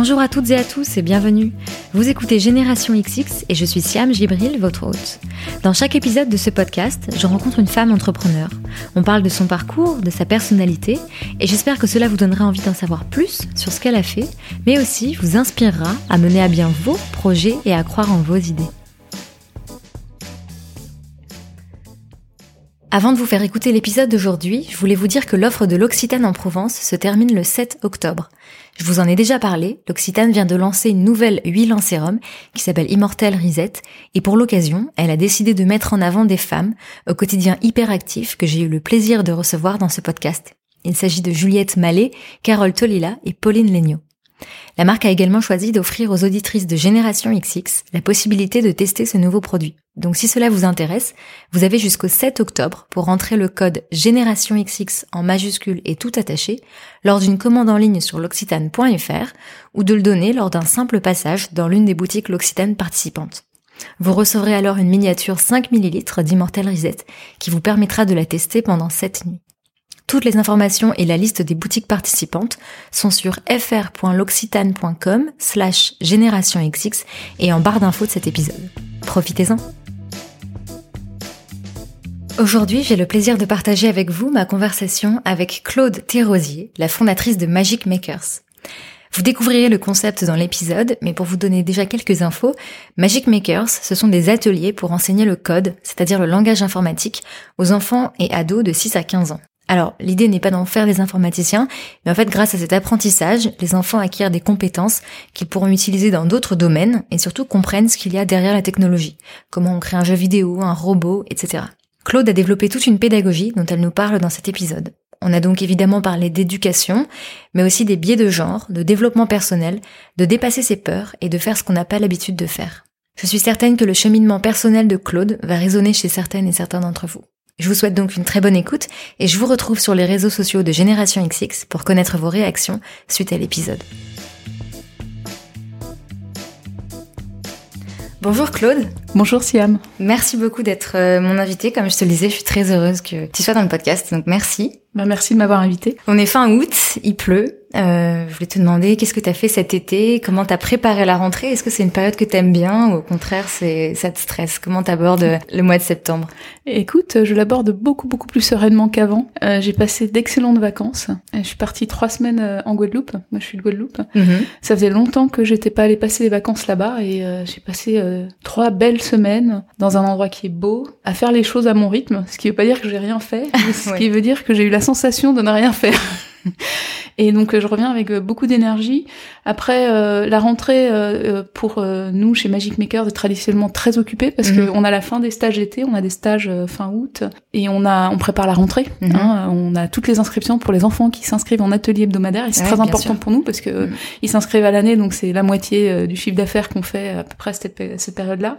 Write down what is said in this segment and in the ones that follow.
Bonjour à toutes et à tous et bienvenue. Vous écoutez Génération XX et je suis Siam Gibril, votre hôte. Dans chaque épisode de ce podcast, je rencontre une femme entrepreneur. On parle de son parcours, de sa personnalité et j'espère que cela vous donnera envie d'en savoir plus sur ce qu'elle a fait, mais aussi vous inspirera à mener à bien vos projets et à croire en vos idées. Avant de vous faire écouter l'épisode d'aujourd'hui, je voulais vous dire que l'offre de l'Occitane en Provence se termine le 7 octobre. Je vous en ai déjà parlé, l'Occitane vient de lancer une nouvelle huile en sérum qui s'appelle Immortel Reset et pour l'occasion, elle a décidé de mettre en avant des femmes au quotidien hyperactif que j'ai eu le plaisir de recevoir dans ce podcast. Il s'agit de Juliette Mallet, Carole Tolila et Pauline Legnaud. La marque a également choisi d'offrir aux auditrices de Génération XX la possibilité de tester ce nouveau produit. Donc si cela vous intéresse, vous avez jusqu'au 7 octobre pour rentrer le code Génération XX en majuscule et tout attaché lors d'une commande en ligne sur l'occitane.fr ou de le donner lors d'un simple passage dans l'une des boutiques L'Occitane participantes. Vous recevrez alors une miniature 5 ml d'Immortel Reset qui vous permettra de la tester pendant 7 nuits. Toutes les informations et la liste des boutiques participantes sont sur fr.l'occitane.com slash générationxx et en barre d'infos de cet épisode. Profitez-en Aujourd'hui, j'ai le plaisir de partager avec vous ma conversation avec Claude Thérosier, la fondatrice de Magic Makers. Vous découvrirez le concept dans l'épisode, mais pour vous donner déjà quelques infos, Magic Makers, ce sont des ateliers pour enseigner le code, c'est-à-dire le langage informatique, aux enfants et ados de 6 à 15 ans. Alors, l'idée n'est pas d'en faire des informaticiens, mais en fait, grâce à cet apprentissage, les enfants acquièrent des compétences qu'ils pourront utiliser dans d'autres domaines et surtout comprennent ce qu'il y a derrière la technologie, comment on crée un jeu vidéo, un robot, etc. Claude a développé toute une pédagogie dont elle nous parle dans cet épisode. On a donc évidemment parlé d'éducation, mais aussi des biais de genre, de développement personnel, de dépasser ses peurs et de faire ce qu'on n'a pas l'habitude de faire. Je suis certaine que le cheminement personnel de Claude va résonner chez certaines et certains d'entre vous. Je vous souhaite donc une très bonne écoute et je vous retrouve sur les réseaux sociaux de Génération XX pour connaître vos réactions suite à l'épisode. Bonjour Claude. Bonjour Siam. Merci beaucoup d'être euh, mon invité. Comme je te le disais, je suis très heureuse que tu sois dans le podcast, donc merci. Bah, merci de m'avoir invité. On est fin août, il pleut. Euh, je voulais te demander qu'est-ce que tu as fait cet été, comment tu as préparé la rentrée, est-ce que c'est une période que tu aimes bien ou au contraire c'est ça te stresse? Comment tu abordes le mois de septembre? Écoute, je l'aborde beaucoup beaucoup plus sereinement qu'avant. Euh, j'ai passé d'excellentes vacances. Je suis partie trois semaines euh, en Guadeloupe. Moi je suis de Guadeloupe. Mhm. Ça faisait longtemps que j'étais pas allée passer les vacances là-bas et euh, j'ai passé euh, trois belles semaines dans un endroit qui est beau, à faire les choses à mon rythme, ce qui veut pas dire que j'ai rien fait, ce qui veut dire que j'ai eu la sensation de ne rien faire. Et donc euh, je reviens avec euh, beaucoup d'énergie. Après euh, la rentrée pour nous chez Magic Maker est traditionnellement très occupée parce mhm. qu'on a la fin des stages été, on a des stages fin août et on a on prépare la rentrée. Mhm. Hein, on a toutes les inscriptions pour les enfants qui s'inscrivent en atelier hebdomadaire et c'est très important pour nous parce que mhm. ils s'inscrivent à l'année donc c'est la moitié du chiffre d'affaires qu'on fait à peu près à cette, cette période-là.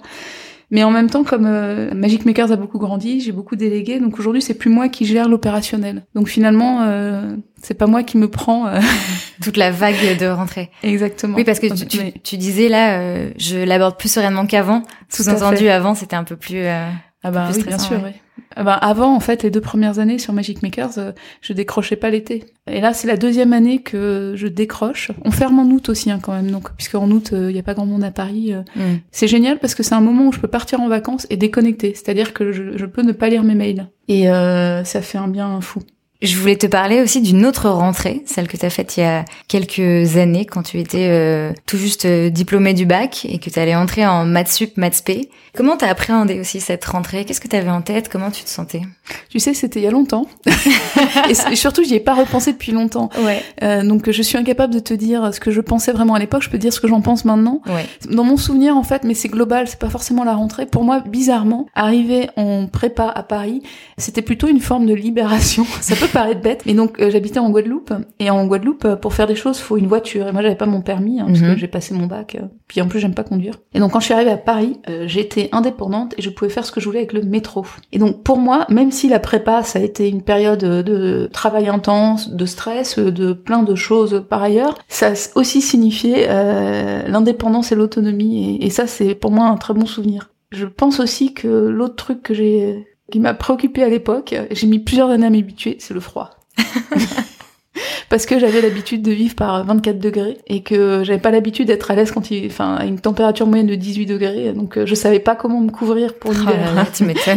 Mais en même temps, comme euh, Magic Makers a beaucoup grandi, j'ai beaucoup délégué, donc aujourd'hui c'est plus moi qui gère l'opérationnel. Donc finalement, euh, c'est pas moi qui me prends euh, toute la vague de rentrée. Exactement. Oui, parce que tu, tu, tu disais là, euh, je l'aborde plus sereinement qu'avant. Sous-entendu, avant c'était un peu plus. ah bah oui, bien sûr. Oui. Bah, avant, en fait, les deux premières années sur Magic Makers, euh, je décrochais pas l'été. Et là, c'est la deuxième année que je décroche. On ferme en août aussi, hein, quand même. Donc, puisque en août, il euh, y a pas grand monde à Paris. Euh. Mm. C'est génial parce que c'est un moment où je peux partir en vacances et déconnecter. C'est-à-dire que je, je, peux ne pas lire mes mails. Et ça fait un bien fou. Je voulais te parler aussi d'une autre rentrée, celle que tu as faite il y a quelques années quand tu étais euh, tout juste euh, diplômé du bac et que tu allais entrer en maths sup, maths p. Comment t'as appréhendé aussi cette rentrée? Qu'est-ce que tu avais en tête? Comment tu te sentais? Tu sais, c'était il y a longtemps. et, surtout, j'y ai pas repensé depuis longtemps. Ouais. Euh, donc je suis incapable de te dire ce que je pensais vraiment à l'époque, je peux dire ce que j'en pense maintenant. Ouais. Dans mon souvenir en fait, mais c'est global, c'est pas forcément la rentrée. Pour moi, bizarrement, arriver en prépa à Paris, c'était plutôt une forme de libération. Ça peut paraître bête. Et donc euh, j'habitais en Guadeloupe. Et en Guadeloupe, euh, pour faire des choses, faut une voiture. Et moi, j'avais pas mon permis, hein, parce que mhm. j'ai passé mon bac. Euh. puis en plus, j'aime pas conduire. Et donc quand je suis arrivée à Paris, j'étais indépendante et je pouvais faire ce que je voulais avec le métro. Et donc pour moi, même si la prépa, ça a été une période de travail intense, de stress, de plein de choses par ailleurs, ça a aussi signifié l'indépendance et l'autonomie. Et, et ça, c'est pour moi un très bon souvenir. Je pense aussi que l'autre truc que j'ai qui m'a préoccupé à l'époque, j'ai mis plusieurs années à m'habituer, c'est le froid. parce que j'avais l'habitude de vivre par 24 degrés et que j'avais pas l'habitude d'être à l'aise quand il, enfin, à une température moyenne de 18 degrés. Donc, euh, je savais pas comment me couvrir pour l'hiver. Oh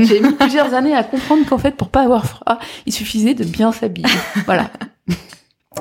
J'ai mis plusieurs années à comprendre qu'en fait, pour pas avoir froid, il suffisait de bien s'habiller. voilà.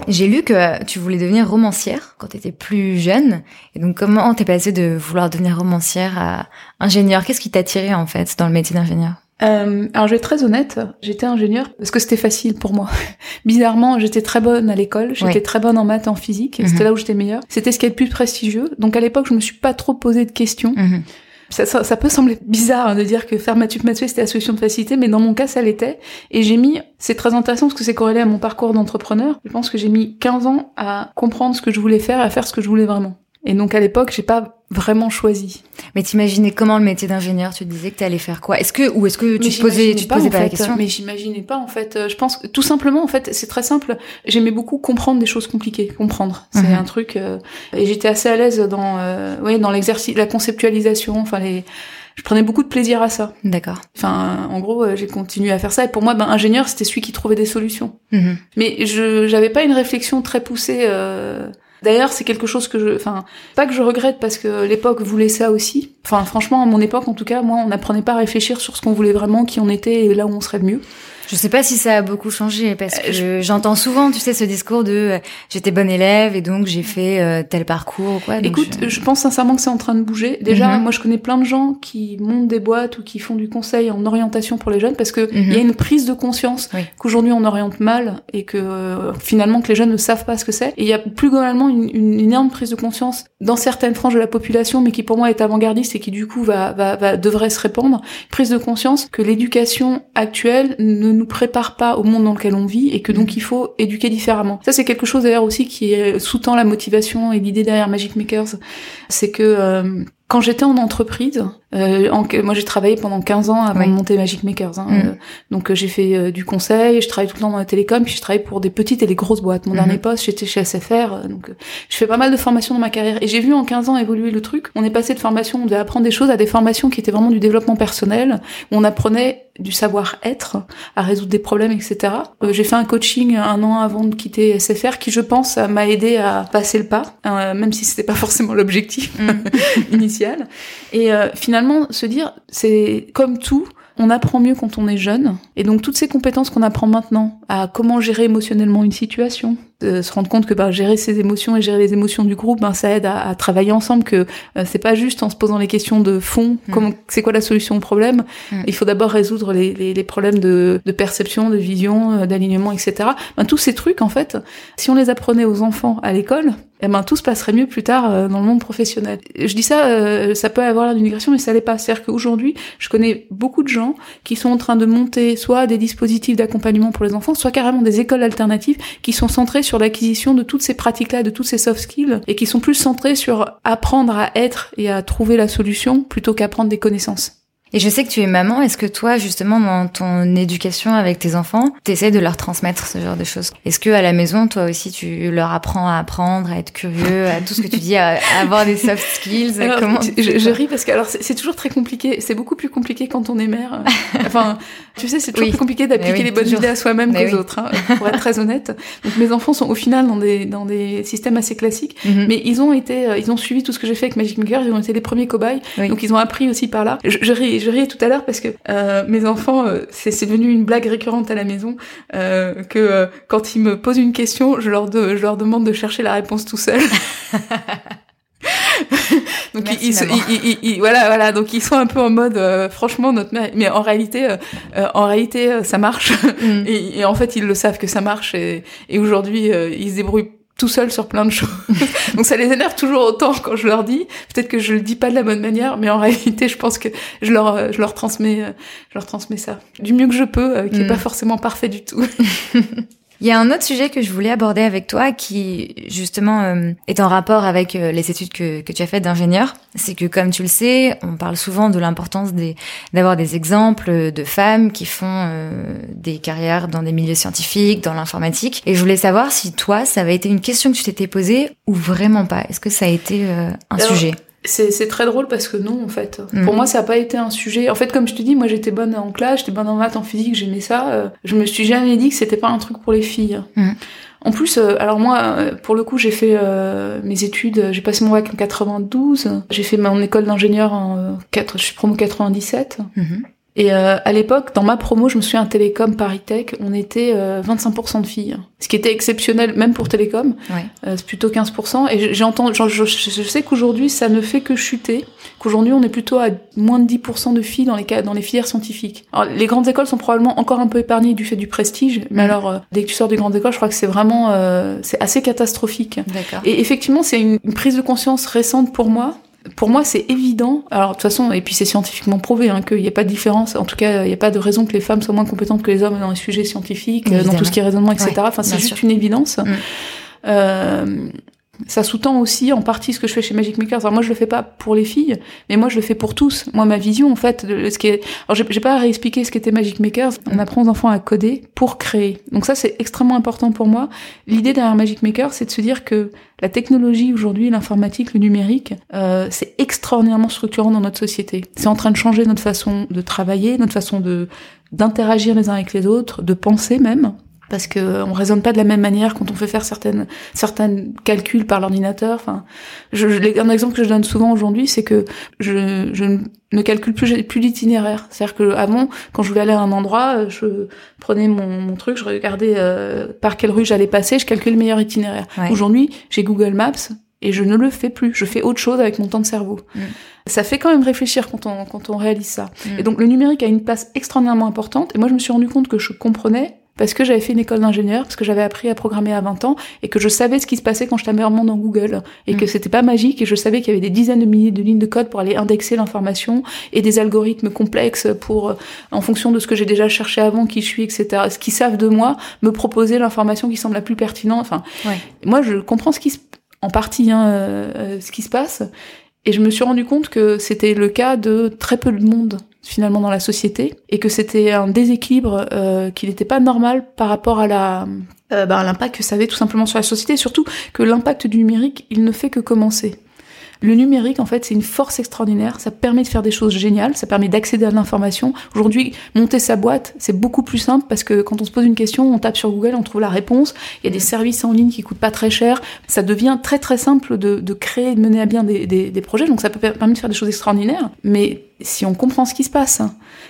J'ai lu que tu voulais devenir romancière quand tu étais plus jeune. Et donc, comment t'es passée de vouloir devenir romancière à ingénieur? Qu'est-ce qui t'a attiré en fait dans le métier d'ingénieur? Euh, alors je vais être très honnête, j'étais ingénieur parce que c'était facile pour moi. Bizarrement, j'étais très bonne à l'école, j'étais très bonne en maths en physique, mhm. c'était là où j'étais meilleure. C'était ce qui est le plus prestigieux. Donc à l'époque, je me suis pas trop posé de questions. Mhm. Ça, ça, peut sembler bizarre hein, de dire que faire maths maths c'était la solution de facilité, mais dans mon cas, ça l'était. Et j'ai mis, c'est très intéressant parce que c'est corrélé à mon parcours d'entrepreneur. Je pense que j'ai mis 15 ans à comprendre ce que je voulais faire et à faire ce que je voulais vraiment. Et donc à l'époque, j'ai pas vraiment choisi. Mais t'imaginais comment le métier d'ingénieur? Tu disais que tu allais faire quoi? Est-ce que ou est-ce que tu te posais tu te posais pas, la question? Mais j'imaginais pas en fait. Euh, je pense tout simplement en fait, c'est très simple. J'aimais beaucoup comprendre des choses compliquées, comprendre. C'est mhm. un truc euh, et j'étais assez à l'aise dans euh, dans l'exercice, la conceptualisation, enfin les je prenais beaucoup de plaisir à ça. D'accord. Enfin, en gros, euh, j'ai continué à faire ça. Et pour moi, ben, ingénieur, c'était celui qui trouvait des solutions. Mhm. Mais je j'avais pas une réflexion très poussée. Euh, D'ailleurs, c'est quelque chose que je, enfin, pas que je regrette parce que l'époque voulait ça aussi. Enfin, franchement, à mon époque, en tout cas, moi, on n'apprenait pas à réfléchir sur ce qu'on voulait vraiment, qui on était et là où on serait le mieux. Je sais pas si ça a beaucoup changé parce euh, que j'entends souvent, tu sais, ce discours de euh, j'étais bonne élève et donc j'ai fait euh, tel parcours ou quoi. Écoute, je... pense sincèrement que c'est en train de bouger. Déjà, mhm. moi, je connais plein de gens qui montent des boîtes ou qui font du conseil en orientation pour les jeunes parce que il y a mhm. une prise de conscience qu'aujourd'hui on oriente mal et que finalement que les jeunes ne savent pas ce que c'est. Et il y a plus globalement une, une, énorme prise de conscience dans certaines franges de la population, mais qui pour moi est avant-gardiste et qui du coup va, va, va devrait se répandre. Prise de conscience que l'éducation actuelle ne nous prépare pas au monde dans lequel on vit et que donc mm. il faut éduquer différemment. Ça c'est quelque chose d'ailleurs aussi qui sous-tend la motivation et l'idée derrière Magic Makers, c'est que euh, quand j'étais en entreprise, euh, en, moi j'ai travaillé pendant 15 ans avant de monter Magic Makers. Hein, mm. euh, donc euh, j'ai fait euh, du conseil, je travaille tout le temps dans la télécom, puis je travaille pour des petites et des grosses boîtes. Mon mm-hmm. dernier poste, j'étais chez SFR, donc je fais pas mal de formations dans ma carrière. Et j'ai vu en 15 ans évoluer le truc. On est passé de formation, on devait apprendre des choses, à des formations qui étaient vraiment du développement personnel, où on apprenait du savoir-être, à résoudre des problèmes, etc. j'ai fait un coaching un an avant de quitter SFR, qui je pense m'a aidé à passer le pas, même si c'était pas forcément l'objectif mm. initial et euh, finalement, se dire, c'est comme tout, on apprend mieux quand on est jeune. Et donc toutes ces compétences qu'on apprend maintenant à comment gérer émotionnellement une situation, de se rendre compte que bah, gérer ses émotions et gérer les émotions du groupe, ben, ça aide à, travailler ensemble, que euh, c'est pas juste en se posant les questions de fond, mm. comment c'est quoi la solution au problème? Mm. Il faut d'abord résoudre les, les, les problèmes de, de, perception, de vision, euh, d'alignement, etc. Ben, tous ces trucs, en fait, si on les apprenait aux enfants à l'école, eh ben tout se passerait mieux plus tard euh, dans le monde professionnel. Je dis ça, ça peut avoir l'air d'une migration, mais ça l'est pas. C'est-à-dire qu'aujourd'hui, je connais beaucoup de gens qui sont en train de monter soit des dispositifs d'accompagnement pour les enfants, soit carrément des écoles alternatives qui sont centrées sur l'acquisition de toutes ces pratiques-là, de toutes ces soft skills, et qui sont plus centrées sur apprendre à être et à trouver la solution plutôt qu'apprendre des connaissances. Et je sais que tu es maman. Est-ce que toi, justement, dans ton éducation avec tes enfants, tu essaies de leur transmettre ce genre de choses? Est-ce que à la maison, toi aussi, tu leur apprends à apprendre, à être curieux, à tout ce que tu dis, à, avoir des soft skills? Comment je, ris parce que alors c'est toujours très compliqué. C'est beaucoup plus compliqué quand on est mère. enfin, tu sais, c'est toujours plus compliqué d'appliquer les bonnes idées à soi-même qu'aux autres. Hein, pour être très honnête. Donc mes enfants sont au final dans des dans des systèmes assez classiques, mhm. mais ils ont été, euh, ils ont suivi tout ce que j'ai fait avec Magic Maker. Ils ont été les premiers cobayes. Donc ils ont appris aussi par là. Je, je ris je riais tout à l'heure parce que euh, mes enfants, euh, c'est devenu une blague récurrente à la maison euh, que euh, quand ils me posent une question, je leur, de, je leur demande de chercher la réponse tout seul. donc ils, ils, ils, voilà voilà donc ils sont un peu en mode franchement notre mère mais en réalité en réalité ça marche mm. et, et, en fait ils le savent que ça marche et, et aujourd'hui ils se débrouillent tout seul sur plein de choses. Donc ça les énerve toujours autant quand je leur dis. Peut-être que je le dis pas de la bonne manière, mais en réalité, je pense que je leur, je leur transmets, je leur transmets ça du mieux que je peux, euh, qui est mm. pas forcément parfait du tout. Il y a un autre sujet que je voulais aborder avec toi qui justement euh, est en rapport avec euh, les études que, que tu as faites d'ingénieur. C'est que comme tu le sais, on parle souvent de l'importance d'avoir des exemples de femmes qui font euh, des carrières dans des milieux scientifiques, dans l'informatique. Et je voulais savoir si toi, ça avait été une question que tu t'étais posée ou vraiment pas. Est-ce que ça a été un sujet? C'est très drôle parce que non en fait. Pour moi ça n'a pas été un sujet. En fait comme je te dis moi j'étais bonne en classe, j'étais bonne en maths, en physique, j'aimais ça. Euh, je me suis jamais dit que c'était pas un truc pour les filles. Mm. En plus, euh, alors moi, euh, pour le coup, j'ai fait euh, mes études, j'ai passé mon bac en 92, j'ai fait mon école d'ingénieur en 4, je suis promo 97. Et euh, à l'époque, dans ma promo, je me souviens à Télécom Paris Tech, on était euh, 25% de filles, ce qui était exceptionnel même pour Télécom. Ouais. Euh, c'est plutôt 15%. Et j'ai entendu, je, je, je, sais qu'aujourd'hui, ça ne fait que chuter. Qu'aujourd'hui, on est plutôt à moins de 10% de filles dans les dans les filières scientifiques. Alors, les grandes écoles sont probablement encore un peu épargnées du fait du prestige, mais alors euh, dès que tu sors des grandes écoles, je crois que c'est vraiment, euh, c'est assez catastrophique. D'accord. Et effectivement, c'est une, une prise de conscience récente pour moi pour moi, c'est évident. Alors, de toute façon, et puis c'est scientifiquement prouvé hein, qu'il n'y a pas de différence. En tout cas, il n'y a pas de raison que les femmes soient moins compétentes que les hommes dans les sujets scientifiques, Évidemment. dans tout ce qui est raisonnement, etc. Ouais, enfin, c'est juste sûr. une évidence. Mm. Euh, ça sous-tend aussi en partie ce que je fais chez Magic Makers. Alors moi, je le fais pas pour les filles, mais moi, je le fais pour tous. Moi, ma vision, en fait, de ce qui est... Alors, j'ai pas à réexpliquer ce qu'était Magic Makers. On apprend aux enfants à coder pour créer. Donc ça, c'est extrêmement important pour moi. L'idée derrière Magic Maker, c'est de se dire que la technologie aujourd'hui, l'informatique, le numérique, euh, c'est extraordinairement structurant dans notre société. C'est en train de changer notre façon de travailler, notre façon de d'interagir les uns avec les autres, de penser même parce que on raisonne pas de la même manière quand on fait faire certaines certains calculs par l'ordinateur. Enfin, je, je- un exemple que je donne souvent aujourd'hui, c'est que je, je ne calcule plus plus l'itinéraire. C'est-à-dire que avant, quand je voulais aller à un endroit, euh, je prenais mon, mon truc, je regardais euh, par quelle rue j'allais passer, je calculais le meilleur itinéraire. Ouais. Aujourd'hui, j'ai Google Maps et je ne le fais plus. Je fais autre chose avec mon temps de cerveau. Mm. Ça fait quand même réfléchir quand on quand on réalise ça. Mm. Et donc le numérique a une place extraordinairement importante. Et moi, je me suis rendu compte que je comprenais parce que j'avais fait une école d'ingénieur, parce que j'avais appris à programmer à 20 ans, et que je savais ce qui se passait quand je tapais dans Google, et Mm. que c'était pas magique, et je savais qu'il y avait des dizaines de milliers de lignes de code pour aller indexer l'information, et des algorithmes complexes pour, euh, en fonction de ce que j'ai déjà cherché avant, qui je suis, etc., ce qu'ils savent de moi, me proposer l'information qui semble la plus pertinente. Enfin, Ouais. moi, je comprends ce qui se, en partie, hein, euh, euh, ce qui se passe, et je me suis rendu compte que c'était le cas de très peu de monde finalement dans la société et que c'était un déséquilibre euh, qui n'était pas normal par rapport à la euh, bah, l'impact que ça avait tout simplement sur la société et surtout que l'impact du numérique il ne fait que commencer. Le numérique, en fait, c'est une force extraordinaire. Ça permet de faire des choses géniales. Ça permet d'accéder à l'information. Aujourd'hui, monter sa boîte, c'est beaucoup plus simple parce que quand on se pose une question, on tape sur Google, on trouve la réponse. Il y a des services en ligne qui coûtent pas très cher. Ça devient très très simple de, créer, de mener à bien des, projets. Donc ça peut per- permettre de faire des choses extraordinaires. Mais si on comprend ce qui se passe,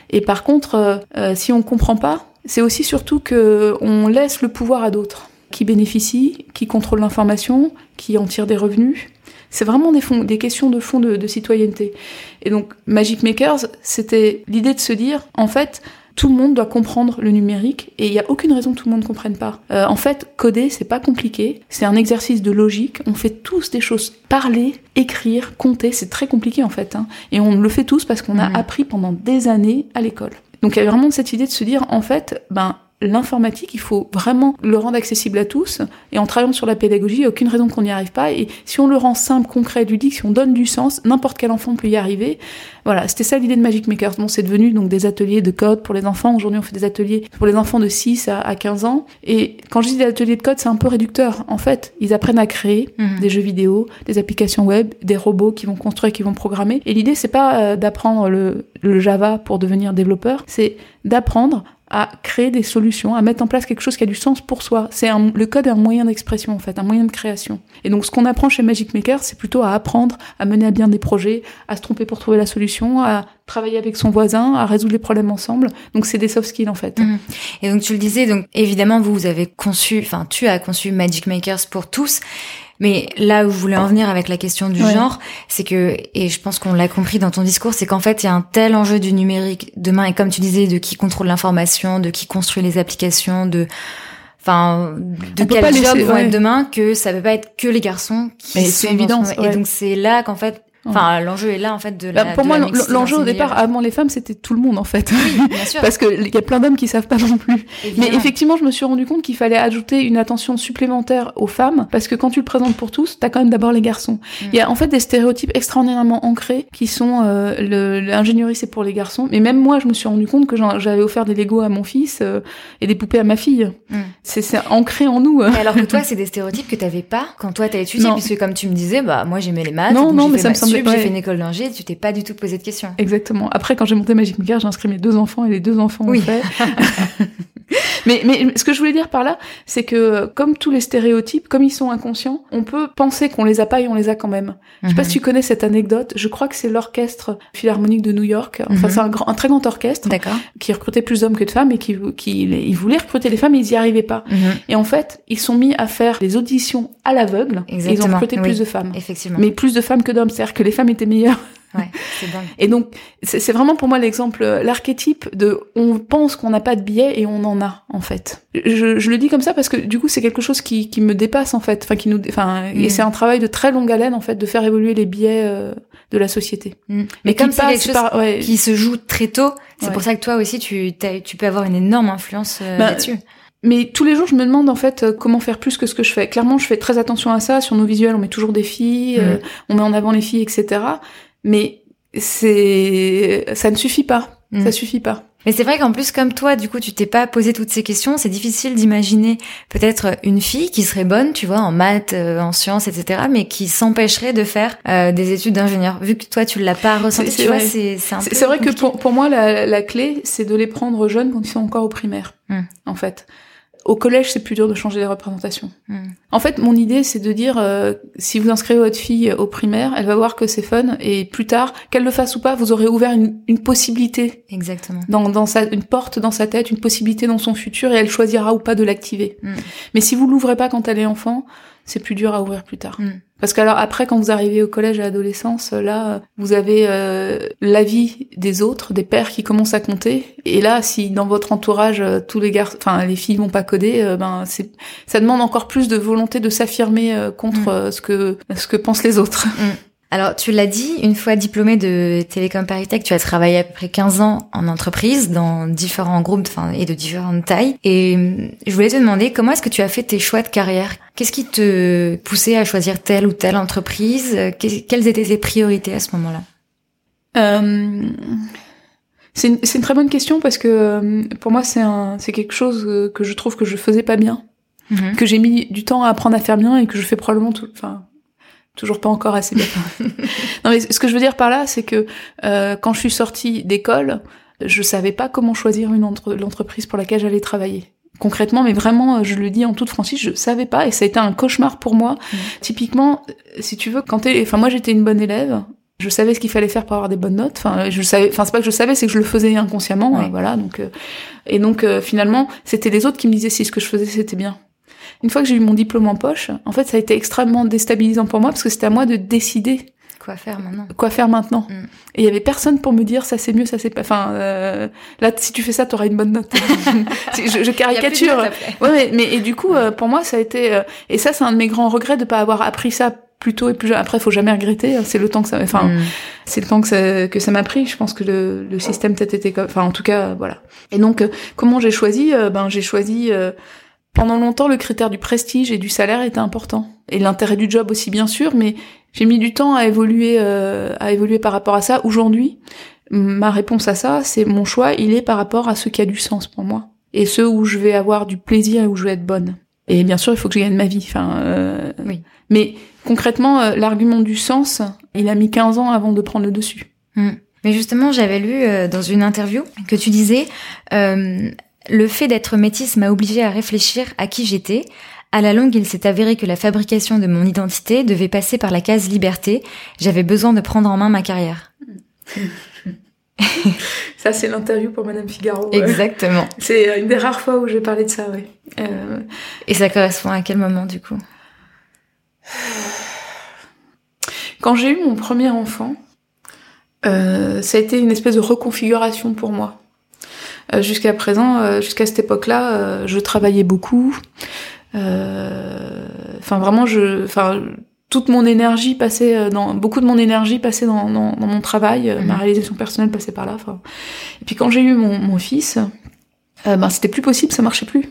et par contre, euh, euh, si on comprend pas, c'est aussi surtout que on laisse le pouvoir à d'autres qui bénéficient, qui contrôlent l'information, qui en tirent des revenus. C'est vraiment des, fonds, des questions de fond de, de citoyenneté. Et donc, Magic Makers, c'était l'idée de se dire, en fait, tout le monde doit comprendre le numérique et il n'y a aucune raison que tout le monde ne comprenne pas. Euh, en fait, coder, c'est pas compliqué, c'est un exercice de logique. On fait tous des choses. Parler, écrire, compter, c'est très compliqué en fait. Hein. Et on le fait tous parce qu'on a appris pendant des années à l'école. Donc il y avait vraiment cette idée de se dire, en fait, ben l'informatique, il faut vraiment le rendre accessible à tous. Et en travaillant sur la pédagogie, il n'y a aucune raison qu'on n'y arrive pas. Et si on le rend simple, concret, ludique, si on donne du sens, n'importe quel enfant peut y arriver. Voilà, c'était ça l'idée de Magic Makers. Bon, c'est devenu donc des ateliers de code pour les enfants. Aujourd'hui, on fait des ateliers pour les enfants de 6 à, à 15 ans. Et quand je dis des ateliers de code, c'est un peu réducteur. En fait, ils apprennent à créer Mhm. des jeux vidéo, des applications web, des robots qui vont construire, qui vont programmer. Et l'idée, c'est pas euh, d'apprendre le, le Java pour devenir développeur, c'est d'apprendre à créer des solutions, à mettre en place quelque chose qui a du sens pour soi. C'est le code est un moyen d'expression en fait, un moyen de création. Et donc ce qu'on apprend chez Magic Maker, c'est plutôt à apprendre à mener à bien des projets, à se tromper pour trouver la solution, à travailler avec son voisin, à résoudre les problèmes ensemble. Donc c'est des soft skills en fait. Mhm. Et donc tu le disais, donc évidemment vous, vous avez conçu, enfin tu as conçu Magic Makers pour tous. Mais là où je voulais en venir avec la question du Ouais. genre, c'est que, et je pense qu'on l'a compris dans ton discours, c'est qu'en fait, il y a un tel enjeu du numérique demain, et comme tu disais, de qui contrôle l'information, de qui construit les applications, de, enfin, de quel job laisser- vont ouais. être demain, que ça peut pas être que les garçons qui Mais sont évident, ouais. Et donc c'est là qu'en fait, enfin, l'enjeu est là en fait de Bah, la. pour de moi, l'enjeu au départ, avant les femmes, c'était tout le monde en fait. Oui, bien sûr. Parce qu'il y a plein d'hommes qui savent pas non plus. Mais évidemment. effectivement, je me suis rendu compte qu'il fallait ajouter une attention supplémentaire aux femmes, parce que quand tu le présentes pour tous, t'as quand même d'abord les garçons. Mm. Il y a en fait des stéréotypes extraordinairement ancrés qui sont euh, l'ingénierie c'est pour les garçons. Mais même moi, je me suis rendu compte que j'avais offert des Legos à mon fils euh, et des poupées à ma fille. Mm. C'est ancré en nous. Et alors que toi, c'est des stéréotypes que t'avais pas quand toi t'as étudié, puisque comme tu me disais, bah moi j'aimais les maths, Non, non, mais ça me j'ai fait une école d'ingé, tu t'es pas du tout posé de questions. Exactement. Après, quand j'ai monté Magic Maker, j'ai inscrit mes deux enfants et les deux enfants Oui. ont fait. mais, mais ce que je voulais dire par là, c'est que comme tous les stéréotypes, comme ils sont inconscients, on peut penser qu'on les a pas et on les a quand même. Je sais pas mhm. si tu connais cette anecdote. Je crois que c'est l'orchestre philharmonique de New York. Enfin, mhm. c'est un très grand orchestre qui recrutait plus d'hommes que de femmes et qui, qui ils voulaient recruter les femmes, mais ils y arrivaient pas. Mhm. Et en fait, ils sont mis à faire des auditions à l'aveugle. Ils ont recruté plus de femmes. Effectivement. Mais plus de femmes que d'hommes, c'est-à-dire que les femmes étaient meilleures. Ouais, et donc, c'est vraiment pour moi l'exemple, l'archétype de on pense qu'on n'a pas de billets et on en a, en fait. Je, je, le dis comme ça parce que du coup, c'est quelque chose qui, qui me dépasse, en fait. Enfin, qui nous, enfin, et mm. c'est un travail de très longue haleine, en fait, de faire évoluer les billets euh, de la société. Mm. Mais comme c'est quelque chose ouais. qui se joue très tôt, c'est pour ça que toi aussi, tu, tu peux avoir une énorme influence euh, bah, là-dessus. Mais tous les jours, je me demande en fait euh, comment faire plus que ce que je fais. Clairement, je fais très attention à ça. Sur nos visuels, on met toujours des filles, mm. on met en avant les filles, etc mais c'est ça ne suffit pas. Ça mm. suffit pas. Mais c'est vrai qu'en plus, comme toi, du coup, tu t'es pas posé toutes ces questions. C'est difficile d'imaginer peut-être une fille qui serait bonne, tu vois, en maths, euh, en sciences, etc., mais qui s'empêcherait de faire euh, des études d'ingénieur. Vu que toi, tu l'as pas ressenti, tu vois, c'est c'est C'est vrai que pour, pour moi, la, la clé, c'est de les prendre jeunes quand ils sont encore au primaire, mm. en fait. Au collège, c'est plus dur de changer les représentations. Hmm. En fait, mon idée, c'est de dire, euh, si vous inscrivez votre fille au primaire, elle va voir que c'est fun, et plus tard, qu'elle le fasse ou pas, vous aurez ouvert une, une possibilité. Exactement. Dans, dans sa, une porte dans sa tête, une possibilité dans son futur, et elle choisira ou pas de l'activer. Hmm. Mais si vous l'ouvrez pas quand elle est enfant, c'est plus dur à ouvrir plus tard. Hmm. Parce qu'alors après, quand vous arrivez au collège à l'adolescence, là, vous avez euh, l'avis des autres, des pères qui commencent à compter. Et là, si dans votre entourage euh, tous les gars, enfin les filles vont pas coder, euh, ben c'est, ça demande encore plus de volonté de s'affirmer euh, contre mm. ce que ce que pensent les autres. Mm. Alors, tu l'as dit, une fois diplômée de Télécom Paritech, tu as travaillé à peu près 15 ans en entreprise, dans différents groupes enfin, et de différentes tailles. Et hum, je voulais te demander, comment est-ce que tu as fait tes choix de carrière? Qu'est-ce qui te poussait à choisir telle ou telle entreprise? Quelles étaient tes priorités à ce moment-là? Euh... C'est une, une, très bonne question parce que euh, pour moi, c'est quelque chose euh, que je trouve que je faisais pas bien. Mm-hmm. que j'ai mis du temps à apprendre à faire bien et que je fais probablement tout, enfin toujours pas encore assez bien. non mais ce que je veux dire par là, c'est que euh, quand je suis sortie d'école, je savais pas comment choisir une entre l'entreprise pour laquelle j'allais travailler. Concrètement, mais vraiment, je le dis en toute franchise, je savais pas et ça a été un cauchemar pour moi. Mmh. Typiquement, si tu veux, quand t'es, enfin moi j'étais une bonne élève, je savais ce qu'il fallait faire pour avoir des bonnes notes. Enfin, je savais, enfin c'est pas que je savais, c'est que je le faisais inconsciemment. voilà, donc euh, et donc euh, finalement, c'était les autres qui me disaient si ce que je faisais c'était bien. Une fois que j'ai eu mon diplôme en poche, en fait, ça a été extrêmement déstabilisant pour moi parce que c'était à moi de décider quoi faire maintenant? Quoi faire maintenant mm. Et il y avait personne pour me dire ça c'est mieux, ça c'est pas. Enfin, euh, là, si tu fais ça, t'auras une bonne note. je, je, caricature. ouais, mais, mais, et du coup, euh, pour moi, ça a été. Euh, et ça, c'est un de mes grands regrets de pas avoir appris ça plus tôt et plus après faut jamais regretter hein, c'est le temps que ça enfin mm. c'est le temps que ça que ça m'a pris je pense que le, le système peut-être était enfin en tout cas voilà et donc comment j'ai choisi? Ben j'ai choisi pendant longtemps, le critère du prestige et du salaire était important. Et l'intérêt du job aussi, bien sûr, mais j'ai mis du temps à évoluer, euh, à évoluer par rapport à ça. Aujourd'hui, ma réponse à ça, c'est mon choix, il est par rapport à ce qui a du sens pour moi. Et ce où je vais avoir du plaisir et où je vais être bonne. Et bien sûr, il faut que je gagne ma vie. Enfin, euh, oui. Mais concrètement, euh, l'argument du sens, il a mis 15 ans avant de prendre le dessus. Hmm. Mais justement, j'avais lu dans une interview que tu disais le fait d'être métisse m'a obligé à réfléchir à qui j'étais. À la longue, il s'est avéré que la fabrication de mon identité devait passer par la case liberté. J'avais besoin de prendre en main ma carrière. ça, c'est l'interview pour Madame Figaro. Exactement. C'est une des rares fois où j'ai parlé de ça, oui. Euh... Et ça correspond à quel moment, du coup? Quand j'ai eu mon premier enfant, euh, ça a été une espèce de reconfiguration pour moi. Euh, jusqu'à présent, euh, jusqu'à cette époque-là, euh, je travaillais beaucoup. Enfin, vraiment, je, enfin, toute mon énergie passait dans beaucoup de mon énergie passait dans, dans, dans mon travail, ma mhm. réalisation personnelle passait par là. Et puis quand j'ai eu mon, mon fils, ben c'était plus possible, ça marchait plus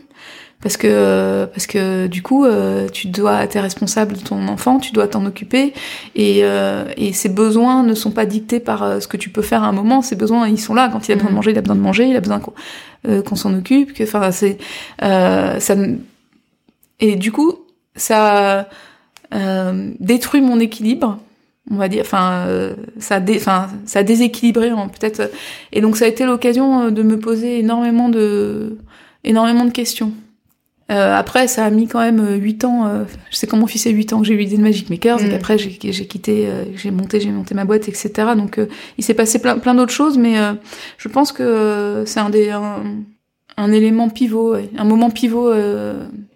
parce que parce que du coup euh, tu dois t'es responsable de ton enfant tu dois t'en occuper. Et euh, et ses besoins ne sont pas dictés par euh, ce que tu peux faire à un moment. Ses besoins ils sont là. Quand il a besoin de mhm. manger il a besoin de manger. Il a besoin qu'on s'en occupe que enfin c'est ça et du coup ça détruit mon équilibre on va dire. Enfin ça dé, enfin ça a déséquilibré peut-être. Et donc ça a été l'occasion de me poser énormément de énormément de questions. Euh, après, ça a mis quand même 8 ans. Euh, je sais comment mon fils a 8 ans que j'ai eu l'idée de Magic Makers et mm. qu'après j'ai quitté, euh, j'ai monté, j'ai monté ma boîte, etc. Donc il s'est passé plein, plein d'autres choses, mais je pense que c'est un des un, un, élément pivot, un moment pivot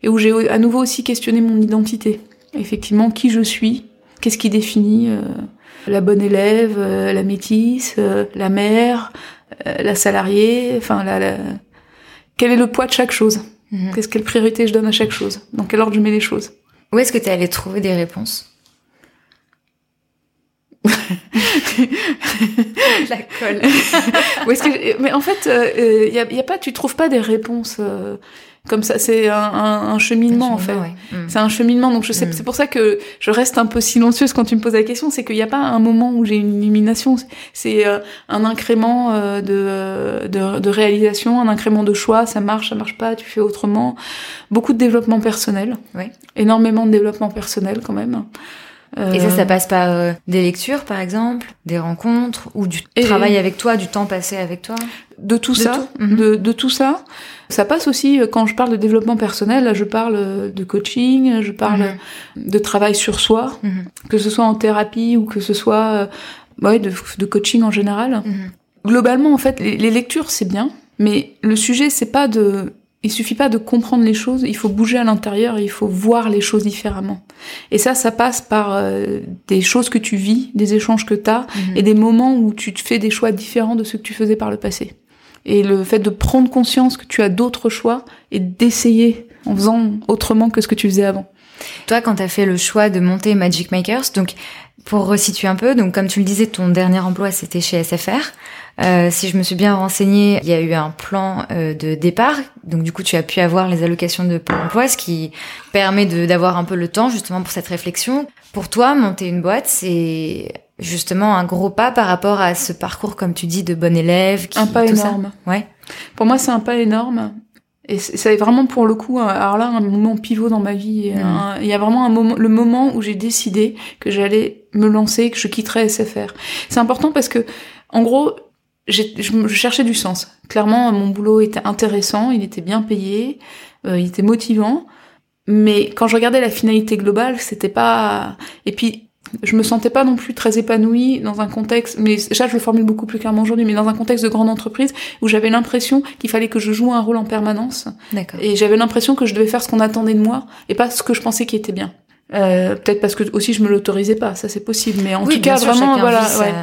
et où j'ai à nouveau aussi questionné mon identité. Effectivement, qui je suis, qu'est-ce qui définit la bonne élève, la métisse, la mère, la salariée, enfin la, la, quel est le poids de chaque chose. Mhm. Qu'est-ce quelle priorité je donne à chaque chose? Dans quel ordre je mets les choses? Où est-ce que tu es allé trouver des réponses? La colle. que mais en fait, il euh, euh, a, a, pas, tu trouves pas des réponses. Euh, comme ça c'est un, un, cheminement en fait. C'est un cheminement donc je sais mm. c'est pour ça que je reste un peu silencieuse quand tu me poses la question c'est qu'il n'y a pas un moment où j'ai une illumination. C'est euh, un incrément euh, de, de, de réalisation un incrément de choix. Ça marche ça marche pas tu fais autrement. Beaucoup de développement personnel. Énormément de développement personnel quand même et ça, ça euh, passe par euh, des lectures, par exemple, des rencontres, ou du travail avec toi, du temps passé avec toi De tout ça, mhm. de, de, tout ça. Ça passe aussi, euh, quand je parle de développement personnel, là, je parle de coaching, je parle mhm. de travail sur soi, mhm. que ce soit en thérapie ou que ce soit ouais, de, de coaching en général. Globalement, en fait, les, les lectures, c'est bien, mais le sujet, c'est pas de il suffit pas de comprendre les choses, il faut bouger à l'intérieur, il faut voir les choses différemment. Et ça, ça passe par euh, des choses que tu vis, des échanges que tu as, mhm. et des moments où tu te fais des choix différents de ceux que tu faisais par le passé. Et le fait de prendre conscience que tu as d'autres choix et d'essayer en faisant autrement que ce que tu faisais avant. Toi, quand tu as fait le choix de monter Magic Makers, donc pour resituer un peu, donc comme tu le disais, ton dernier emploi c'était chez SFR. Euh, si je me suis bien renseignée, il y a eu un plan euh, de départ. Donc du coup, tu as pu avoir les allocations de Pôle Emploi, ce qui permet d'avoir un peu le temps justement pour cette réflexion. Pour toi, monter une boîte, c'est justement un gros pas par rapport à ce parcours, comme tu dis, de bon élève. Qui, un pas énorme. Ouais. Pour moi, c'est un pas énorme. Et c'est vraiment pour le coup, alors là, un moment pivot dans ma vie. Mm. Il y a vraiment un moment, le moment où j'ai décidé que j'allais me lancer, que je quitterais SFR. C'est important parce que, en gros, je, cherchais du sens. Clairement, mon boulot était intéressant, il était bien payé, euh, il était motivant, mais quand je regardais la finalité globale, c'était pas. Et puis, je me sentais pas non plus très épanouie dans un contexte. Mais ça, je le formule beaucoup plus clairement aujourd'hui, mais dans un contexte de grande entreprise où j'avais l'impression qu'il fallait que je joue un rôle en permanence. Et j'avais l'impression que je devais faire ce qu'on attendait de moi et pas ce que je pensais qui était bien. Euh, peut-être parce que aussi je me l'autorisais pas, ça c'est possible, mais en tout cas vraiment voilà. Ouais.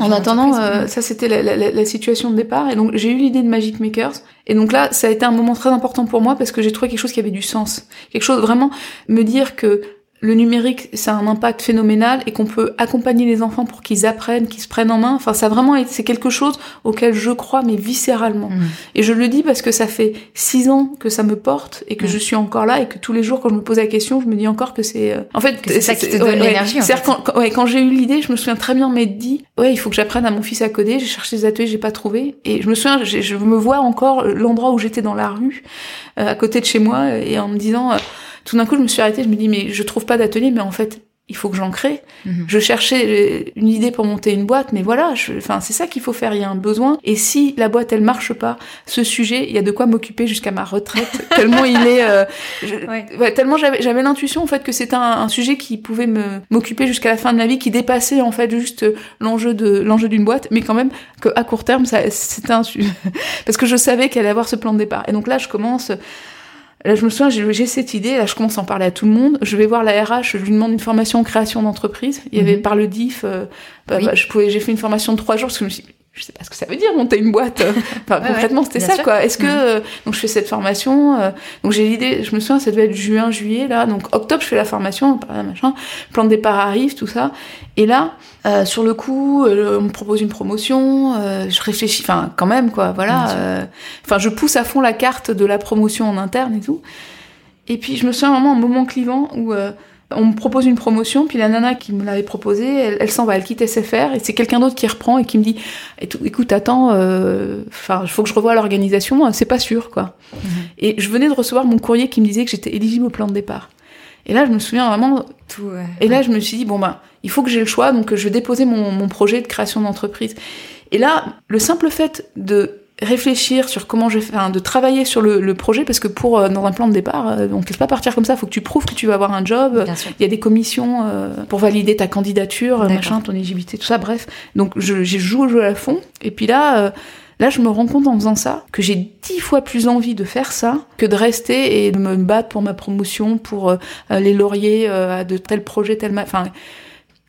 En attendant, euh, ça c'était la, la, la, situation de départ. Et donc j'ai eu l'idée de Magic Makers. Et donc là, ça a été un moment très important pour moi parce que j'ai trouvé quelque chose qui avait du sens. Quelque chose vraiment me dire que le numérique, ça a un impact phénoménal et qu'on peut accompagner les enfants pour qu'ils apprennent, qu'ils se prennent en main. Enfin, ça vraiment, c'est quelque chose auquel je crois, mais viscéralement. Mmh. Et je le dis parce que ça fait six ans que ça me porte et que mmh. je suis encore là et que tous les jours, quand je me pose la question, je me dis encore que c'est, euh, en fait, c'est ça qui te donne l'énergie. C'est quand, ouais, quand j'ai eu l'idée, je me souviens très bien m'être dit, ouais, il faut que j'apprenne à mon fils à coder. J'ai cherché des ateliers, j'ai pas trouvé. Et je me souviens, je me vois encore l'endroit où j'étais dans la rue, euh, à côté de chez moi, et en me disant, euh, tout d'un coup, je me suis arrêtée, je me dis, mais je trouve pas d'atelier, mais en fait, il faut que j'en crée. Mhm. Je cherchais euh, une idée pour monter une boîte, mais voilà, enfin c'est ça qu'il faut faire. Il y a un besoin. Et si la boîte elle marche pas, ce sujet, il y a de quoi m'occuper jusqu'à ma retraite. tellement il est, euh, ouais. tellement j'avais j'avais l'intuition en fait que c'était un, sujet qui pouvait me m'occuper jusqu'à la fin de ma vie, qui dépassait en fait juste l'enjeu de l'enjeu d'une boîte, mais quand même que à court terme ça c'était un parce que je savais qu'elle allait avoir ce plan de départ. Et donc là je commence Là, je me souviens, j'ai cette idée, là, je commence à en parler à tout le monde. Je vais voir la RH, je lui demande une formation en création d'entreprise. Il y avait mhm. par le DIF, euh, bah, bah, je pouvais, j'ai fait une formation de trois jours parce que je me suis je sais pas ce que ça veut dire monter une boîte. Enfin, concrètement, c'était ça, quoi. Est-ce que mhm. euh, donc je fais cette formation, euh, donc j'ai l'idée, je me souviens, ça devait être juin, juillet là, donc octobre, je fais la formation, machin, plan de départ arrive, tout ça, et là, euh, sur le coup, on me propose une promotion, je réfléchis, enfin quand même quoi, voilà, enfin je pousse à fond la carte de la promotion en interne et tout, et puis je me souviens vraiment un moment clivant où on me propose une promotion, puis la nana qui me l'avait proposé, elle, s'en va, elle quitte SFR, et c'est quelqu'un d'autre qui reprend et qui me dit écoute, attends, euh, il faut que je revoie l'organisation, c'est pas sûr, quoi. Mhm. Et je venais de recevoir mon courrier qui me disait que j'étais éligible au plan de départ. Et là, je me souviens vraiment. Tout, Et là, je me suis dit bon bah, il faut que j'ai le choix, donc je vais déposer mon, mon projet de création d'entreprise. Et là, le simple fait de réfléchir sur comment je vais faire, de travailler sur le, projet parce que pour euh, dans un plan de départ, euh, on ne laisse pas partir comme ça. Il faut que tu prouves que tu vas avoir un job. Il y a des commissions euh, pour valider ta candidature, machin, ton éligibilité, tout ça. Bref, donc je, joue au jeu à fond. Et puis là. Là, je me rends compte en faisant ça que j'ai dix fois plus envie de faire ça que de rester et de me battre pour ma promotion, pour les lauriers de tel projet, tel... Enfin,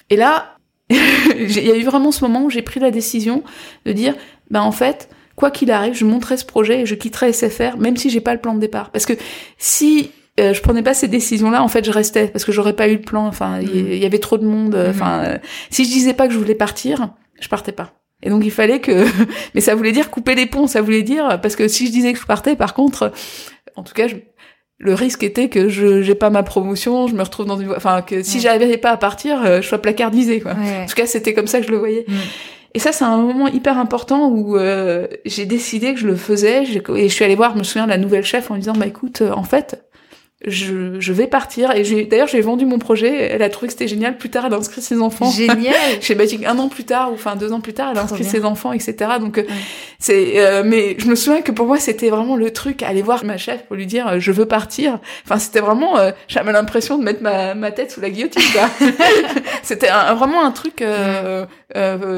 et là, il y a eu vraiment ce moment où j'ai pris la décision de dire, ben en fait, quoi qu'il arrive, je monterai ce projet et je quitterai SFR, même si j'ai pas le plan de départ. Parce que si euh, je prenais pas ces décisions-là, en fait, je restais parce que j'aurais pas eu le plan. Enfin, il y, avait trop de monde. Euh, enfin, mm. euh, si je disais pas que je voulais partir, je partais pas. Et donc il fallait que, mais ça voulait dire couper les ponts. Ça voulait dire parce que si je disais que je partais, par contre, en tout cas, le risque était que je j'ai pas ma promotion, je me retrouve dans une, enfin que si j'arrivais pas à partir, je sois placardisé quoi. En tout cas, c'était comme ça que je le voyais. Mm. Et ça, c'est un moment hyper important où euh, j'ai décidé que je le faisais. Et je suis allée voir, je me souviens, la nouvelle chef en disant, bah écoute, euh, en fait, je, je vais partir. Et d'ailleurs j'ai vendu mon projet. Elle a trouvé que c'était génial. Plus tard elle a inscrit ses enfants. Génial. Chez Magic un an plus tard ou enfin deux ans plus tard elle a inscrit ses enfants etc donc euh, c'est euh, mais je me souviens que pour moi c'était vraiment le truc aller voir ma chef pour lui dire euh, je veux partir. Enfin c'était vraiment j'avais l'impression de mettre ma, ma tête sous la guillotine c'était vraiment un truc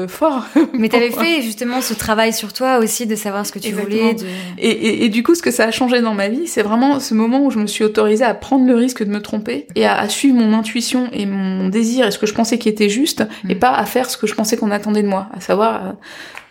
fort mais t'avais fait justement ce travail sur toi aussi de savoir ce que tu voulais de... et, et, et du coup ce que ça a changé dans ma vie c'est vraiment ce moment où je me suis autorisée à prendre le risque de me tromper et à, suivre mon intuition et mon désir et ce que je pensais qui était juste et mm. pas à faire ce que je pensais qu'on attendait de moi, à savoir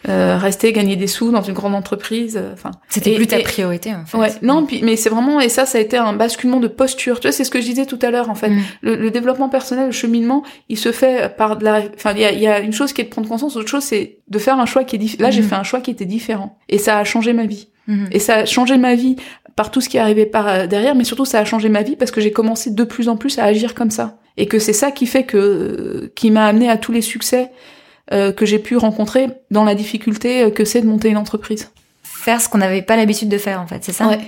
euh, rester gagner des sous dans une grande entreprise. Euh, enfin, c'était plus ta priorité. En fait. Ouais, non, puis, mais c'est vraiment et ça, ça a été un basculement de posture. Tu vois, c'est ce que je disais tout à l'heure en fait. Mm. Le, développement personnel, le cheminement, il se fait par de la. Enfin, il y a, y a, une chose qui est de prendre conscience, autre chose c'est de faire un choix qui est différent. Là, j'ai mm. fait un choix qui était différent et ça a changé ma vie. Et ça a changé ma vie par tout ce qui est arrivé par euh, derrière, mais surtout ça a changé ma vie parce que j'ai commencé de plus en plus à agir comme ça. Et que c'est ça qui fait que, euh, qui m'a amené à tous les succès euh, que j'ai pu rencontrer dans la difficulté que c'est de monter une entreprise. Faire ce qu'on n'avait pas l'habitude de faire en fait, c'est ça? Ouais.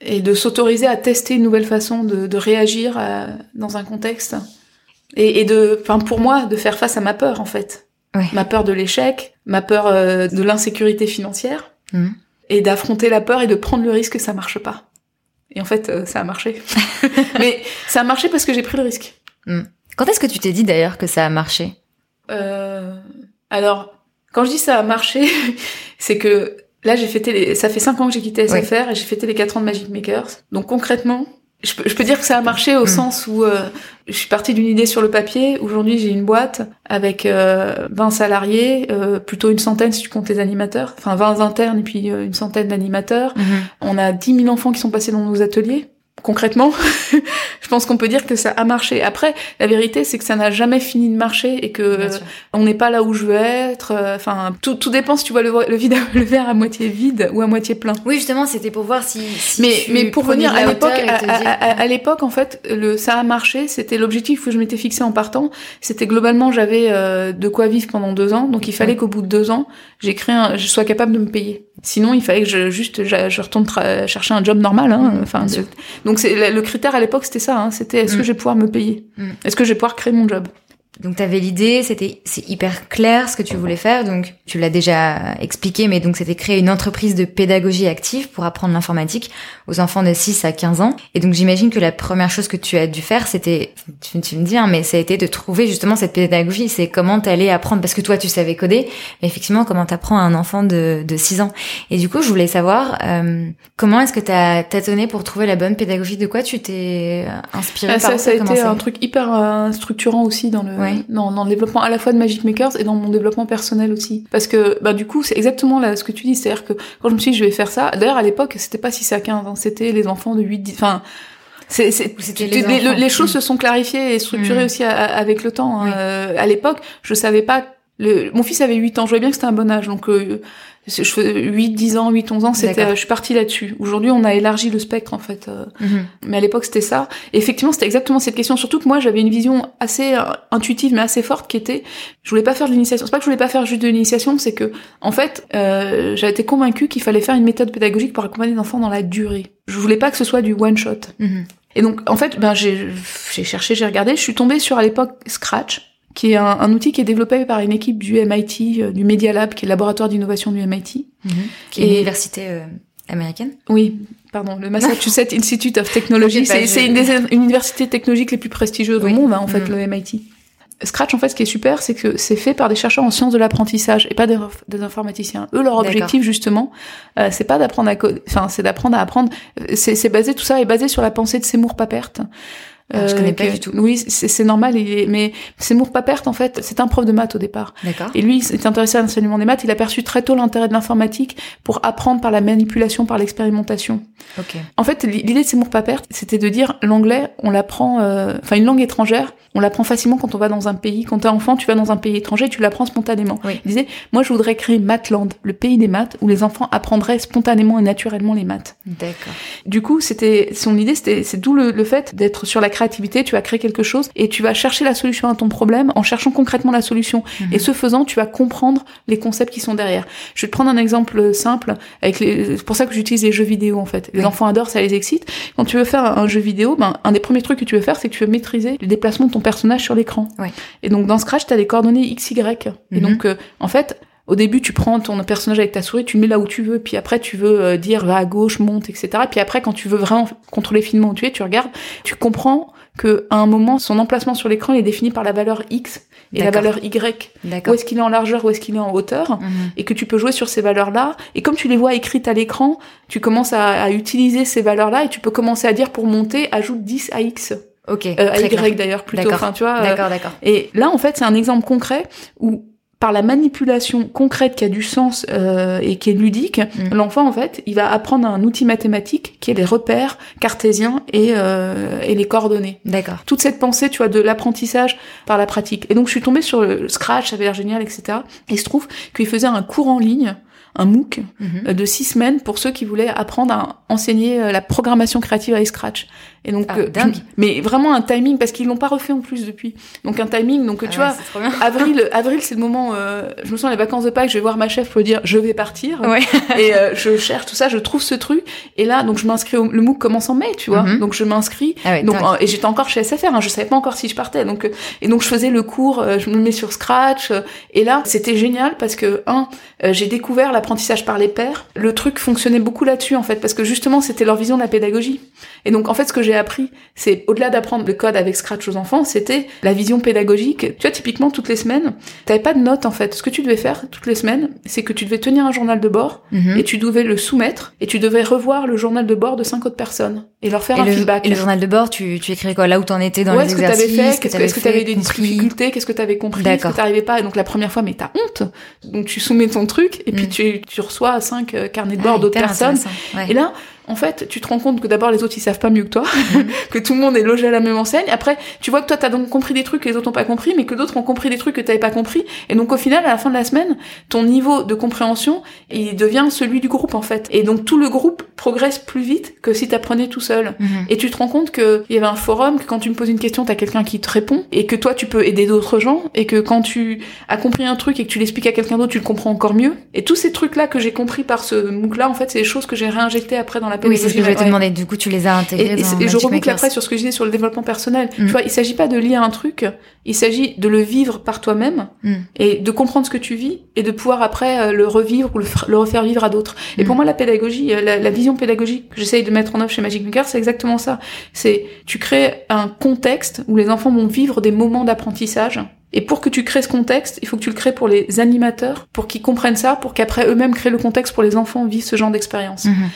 Et de s'autoriser à tester une nouvelle façon de, de réagir dans un contexte. Et, et de, enfin pour moi, de faire face à ma peur en fait. Ouais. Ma peur de l'échec, ma peur de l'insécurité financière. Mmh et d'affronter la peur et de prendre le risque que ça marche pas. Et en fait, euh, ça a marché. Mais ça a marché parce que j'ai pris le risque. Hmm. Quand est-ce que tu t'es dit d'ailleurs que ça a marché? Euh, Alors, quand je dis ça a marché, c'est que là j'ai fêté les... ça fait cinq ans que j'ai quitté SFR et j'ai fêté les quatre ans de Magic Makers. Donc concrètement, je peux, je peux dire que ça a marché au hmm. sens où euh, je suis partie d'une idée sur le papier. Aujourd'hui, j'ai une boîte avec euh, 20 salariés, euh, plutôt une centaine si tu comptes les animateurs. Enfin, 20 internes et puis euh, une centaine d'animateurs. Hmm. On a 10 000 enfants qui sont passés dans nos ateliers concrètement, je pense qu'on peut dire que ça a marché. Après, la vérité, c'est que ça n'a jamais fini de marcher et que on n'est pas là où je veux être. Euh, enfin, tout, tout dépend si tu vois le, le, vide, le verre à moitié vide ou à moitié plein. Oui, justement, c'était pour voir si. mais mais pour revenir à l'époque, à, l'époque, en fait, le ça a marché. C'était l'objectif que je m'étais fixé en partant. C'était globalement, j'avais euh, de quoi vivre pendant deux ans, donc il fallait qu'au bout de deux ans, j'ai créé, un, je sois capable de me payer. Sinon, il fallait que je juste je, je retourne chercher un job normal. Hein, mmh, enfin, donc c'est le critère à l'époque, c'était ça. Hein, c'était est-ce que mmh. je vais pouvoir me payer? Mmh. Est-ce que je vais pouvoir créer mon job? Donc tu avais l'idée, c'était c'est hyper clair ce que tu voulais faire, donc tu l'as déjà expliqué, mais donc c'était créer une entreprise de pédagogie active pour apprendre l'informatique aux enfants de 6 à 15 ans. Et donc j'imagine que la première chose que tu as dû faire, c'était, tu, tu, me dis, hein, mais ça a été de trouver justement cette pédagogie, c'est comment t'allais apprendre, parce que toi tu savais coder, mais effectivement comment t'apprends à un enfant de, de 6 ans. Et du coup je voulais savoir euh, comment est-ce que t'as tâtonné pour trouver la bonne pédagogie, de quoi tu t'es inspiré? Ah, par ça, ça a été un truc hyper euh, structurant aussi dans le dans, dans, le développement à la fois de Magic Makers et dans mon développement personnel aussi. Parce que bah du coup c'est exactement là ce que tu dis, c'est-à-dire que quand je me suis dit je vais faire ça, d'ailleurs à l'époque c'était pas si c'est à 15 ans, c'était les enfants de 8, 10, enfin c'est, c'est, les, les, choses se sont clarifiées et structurées mm. aussi avec le temps. Hein. Euh, à l'époque, je savais pas. Le, mon fils avait 8 ans, je voyais bien que c'était un bon âge, donc euh, je fais 8, 10 ans, 8, 11 ans, c'était, je suis partie là-dessus. Aujourd'hui, on a élargi le spectre, en fait. Euh, mhm. Mais à l'époque, c'était ça. Et effectivement, c'était exactement cette question. Surtout que moi, j'avais une vision assez euh, intuitive, mais assez forte, qui était, je voulais pas faire de l'initiation. C'est pas que je voulais pas faire juste de l'initiation, c'est que, en fait, euh, j'avais été convaincue qu'il fallait faire une méthode pédagogique pour accompagner les enfants dans la durée. Je voulais pas que ce soit du one shot. Mhm. Et donc, en fait, ben, j'ai cherché, j'ai regardé, je suis tombée sur, à l'époque, Scratch qui est un, outil qui est développé par une équipe du MIT, du Media Lab, qui est le laboratoire d'innovation du MIT. Mhm. Qui est une université américaine Oui, pardon, le Massachusetts Institute of Technology. c'est une des universités technologiques les plus prestigieuses au monde, hein, en fait, mhm. le MIT. Scratch, en fait, ce qui est super, c'est que c'est fait par des chercheurs en sciences de l'apprentissage et pas des, informaticiens. Eux, leur objectif, justement, euh, c'est pas d'apprendre à enfin, c'est d'apprendre à apprendre. C'est basé, tout ça est basé sur la pensée de Seymour Papert. Euh, je connais pas du tout. Oui, c'est normal, mais Seymour Papert, en fait, c'est un prof de maths au départ. D'accord. Et lui, il s'est intéressé à l'enseignement des maths. Il a perçu très tôt l'intérêt de l'informatique pour apprendre par la manipulation, par l'expérimentation. Ok. En fait, l'idée de Seymour Papert, c'était de dire l'anglais, on l'apprend, euh, enfin une langue étrangère, on l'apprend facilement quand on va dans un pays. Quand t'es enfant, tu vas dans un pays étranger, tu l'apprends spontanément. Oui. Il disait, moi, je voudrais créer Mathland, le pays des maths, où les enfants apprendraient spontanément et naturellement les maths. D'accord. Du coup, c'était son idée, c'était c'est d'où le, fait d'être sur la créativité. Tu vas créer quelque chose et tu vas chercher la solution à ton problème en cherchant concrètement la solution. Mhm. Et ce faisant, tu vas comprendre les concepts qui sont derrière. Je vais te prendre un exemple simple. Avec les, c'est pour ça que j'utilise les jeux vidéo en fait. Les enfants adorent, ça les excite. Quand tu veux faire un jeu vidéo, ben un des premiers trucs que tu veux faire, c'est que tu veux maîtriser le déplacement de ton personnage sur l'écran. Et donc dans Scratch, tu as les coordonnées x, y. Et mhm. donc euh, en fait, au début, tu prends ton personnage avec ta souris, tu le mets là où tu veux, puis après tu veux euh, dire va à gauche, monte, etc. Puis après, quand tu veux vraiment contrôler finement où tu es, tu regardes, tu comprends que à un moment, son emplacement sur l'écran est défini par la valeur x et la valeur y. Où est-ce qu'il est en largeur, où est-ce qu'il est en hauteur, mhm. et que tu peux jouer sur ces valeurs-là. Et comme tu les vois écrites à l'écran, tu commences à, à utiliser ces valeurs-là et tu peux commencer à dire pour monter, ajoute 10 à x. Ok. Euh, à Y d'ailleurs plutôt. Enfin, tu vois. Euh, d'accord, d'accord. Et là, en fait, c'est un exemple concret où par la manipulation concrète qui a du sens euh, et qui est ludique, mm. l'enfant en fait, il va apprendre un outil mathématique qui est les repères cartésiens et, euh, et les coordonnées. D'accord. Toute cette pensée, tu vois, de l'apprentissage par la pratique. Et donc je suis tombée sur le Scratch, ça avait l'air génial, etc. Et il se trouve qu'il faisait un cours en ligne un MOOC euh, de six semaines pour ceux qui voulaient apprendre à enseigner euh, la programmation créative avec Scratch. Et donc, ah, euh, dingue. mais vraiment un timing parce qu'ils l'ont pas refait en plus depuis. Donc un timing. Donc tu ah vois, avril, avril c'est le moment. Euh, je me sens les vacances de Pâques. Je vais voir ma chef pour dire je vais partir. Ouais. et euh, je cherche tout ça. Je trouve ce truc. Et là, donc je m'inscris. Au, le MOOC commence en mai, tu vois. Mhm. Donc je m'inscris. Ah donc et j'étais encore chez SFR. Hein, je savais pas encore si je partais. Donc et donc je faisais le cours. je me mets sur Scratch. et là, c'était génial parce que un, j'ai découvert l'apprentissage par les pairs. Le truc fonctionnait beaucoup là-dessus en fait parce que justement c'était leur vision de la pédagogie. Et donc en fait, ce que j'ai appris, c'est au-delà d'apprendre le code avec Scratch aux enfants, c'était la vision pédagogique. Tu vois, typiquement, toutes les semaines, t'avais pas de notes, en fait. Ce que tu devais faire toutes les semaines, c'est que tu devais tenir un journal de bord mhm. et tu devais le soumettre et tu devais revoir le journal de bord de cinq autres personnes et leur faire un feedback. Et le journal de bord, tu, tu écrivais quoi? Là où t'en étais dans ouais, les exercices Qu'est-ce que t'avais fait Qu'est-ce que t'avais des difficultés Qu'est-ce que t'avais compris Qu'est-ce que t'arrivais pas? Et donc la première fois, mais t'as honte. Donc tu soumets ton truc et puis mm. tu, tu reçois cinq euh, carnets de bord ah, d'autres personnes. Et là, en fait, tu te rends compte que d'abord les autres ils savent pas mieux que toi, mhm. que tout le monde est logé à la même enseigne. Après, tu vois que toi t'as donc compris des trucs que les autres ont pas compris, mais que d'autres ont compris des trucs que t'avais pas compris. Et donc au final, à la fin de la semaine, ton niveau de compréhension il devient celui du groupe en fait. Et donc tout le groupe progresse plus vite que si t'apprenais tout seul. Mhm. Et tu te rends compte que il y avait un forum, que quand tu me poses une question, t'as quelqu'un qui te répond, et que toi tu peux aider d'autres gens, et que quand tu as compris un truc et que tu l'expliques à quelqu'un d'autre, tu le comprends encore mieux. Et tous ces trucs là que j'ai compris par ce MOOC là, en fait, c'est des choses que j'ai réinjectées après dans la pédagogie. Oui, du coup, tu les as intégrés. Et, et je reboucle après sur ce que je disais sur le développement personnel. Tu mm. vois, il s'agit pas de lire un truc, il s'agit de le vivre par toi-même mm. et de comprendre ce que tu vis et de pouvoir après euh, le revivre ou le, refaire vivre à d'autres. Et pour mm. moi, la pédagogie, euh, la, vision pédagogique que j'essaye de mettre en œuvre chez Magic Maker, c'est exactement ça. C'est tu crées un contexte où les enfants vont vivre des moments d'apprentissage. Et pour que tu crées ce contexte, il faut que tu le crées pour les animateurs, pour qu'ils comprennent ça, pour qu'après eux-mêmes créent le contexte pour les enfants vivent ce genre d'expérience. Mm-hmm.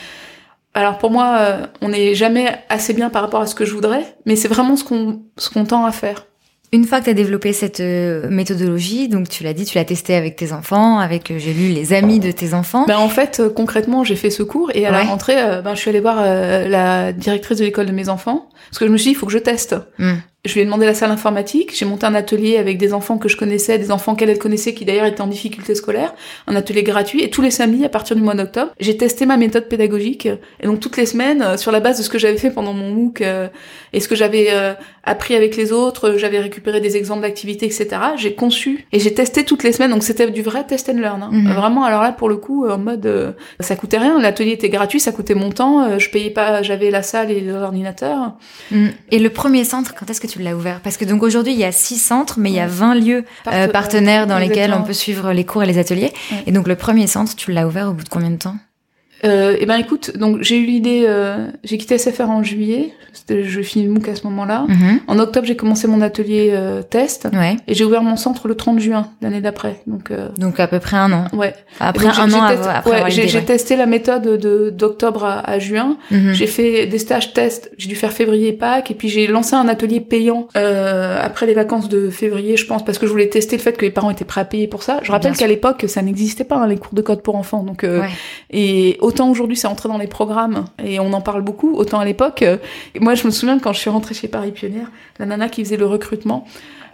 Alors pour moi, euh, on n'est jamais assez bien par rapport à ce que je voudrais, mais c'est vraiment ce qu'on ce qu'on tend à faire. Une fois que tu as développé cette euh, méthodologie, donc tu l'as dit, tu l'as testé avec tes enfants, avec euh, j'ai lu les amis de tes enfants. Ben en fait, concrètement, j'ai fait ce cours et à la rentrée, ben je suis allée voir la directrice de l'école de mes enfants parce que je me suis dit il faut que je teste. Hmm. Je lui ai demandé la salle informatique. J'ai monté un atelier avec des enfants que je connaissais, des enfants qu'elle connaissait qui d'ailleurs étaient en difficulté scolaire. Un atelier gratuit. Et tous les samedis, à partir du mois d'octobre, j'ai testé ma méthode pédagogique. Et donc toutes les semaines, euh, sur la base de ce que j'avais fait pendant mon MOOC euh, et ce que j'avais euh, appris avec les autres, j'avais récupéré des exemples d'activités, etc. J'ai conçu et j'ai testé toutes les semaines. Donc c'était du vrai test and learn. Hein. Mhm. Vraiment, alors là, pour le coup, en mode, ça coûtait rien. L'atelier était gratuit, ça coûtait mon temps. je payais pas, j'avais la salle et l'ordinateur. Mhm. Et le premier centre, quand est-ce que tu tu l'as ouvert. Parce que donc aujourd'hui, il y a six centres, mais il y a 20 lieux euh, partenaires. dans lesquels on peut suivre les cours et les ateliers. Et donc le premier centre, tu l'as ouvert au bout de combien de temps? Euh, eh ben écoute, donc j'ai eu l'idée, euh, j'ai quitté SFR en juillet, je finis le MOOC à ce moment-là. Mhm. En octobre, j'ai commencé mon atelier euh, test ouais. et j'ai ouvert mon centre le 30 juin l'année d'après. Donc euh, donc à peu près un an. Ouais. Après un an après ouais, j'ai testé la méthode de d'octobre à, juin. Mhm. J'ai fait des stages tests. J'ai dû faire février Pâques et puis j'ai lancé un atelier payant euh, après les vacances de février, je pense, parce que je voulais tester le fait que les parents étaient prêts à payer pour ça. Je rappelle qu'à l'époque, ça n'existait pas hein, les cours de code pour enfants. Donc et autant aujourd'hui c'est entré dans les programmes et on en parle beaucoup, autant à l'époque. Euh, moi, je me souviens quand je suis rentrée chez Paris Pionnière, la nana qui faisait le recrutement,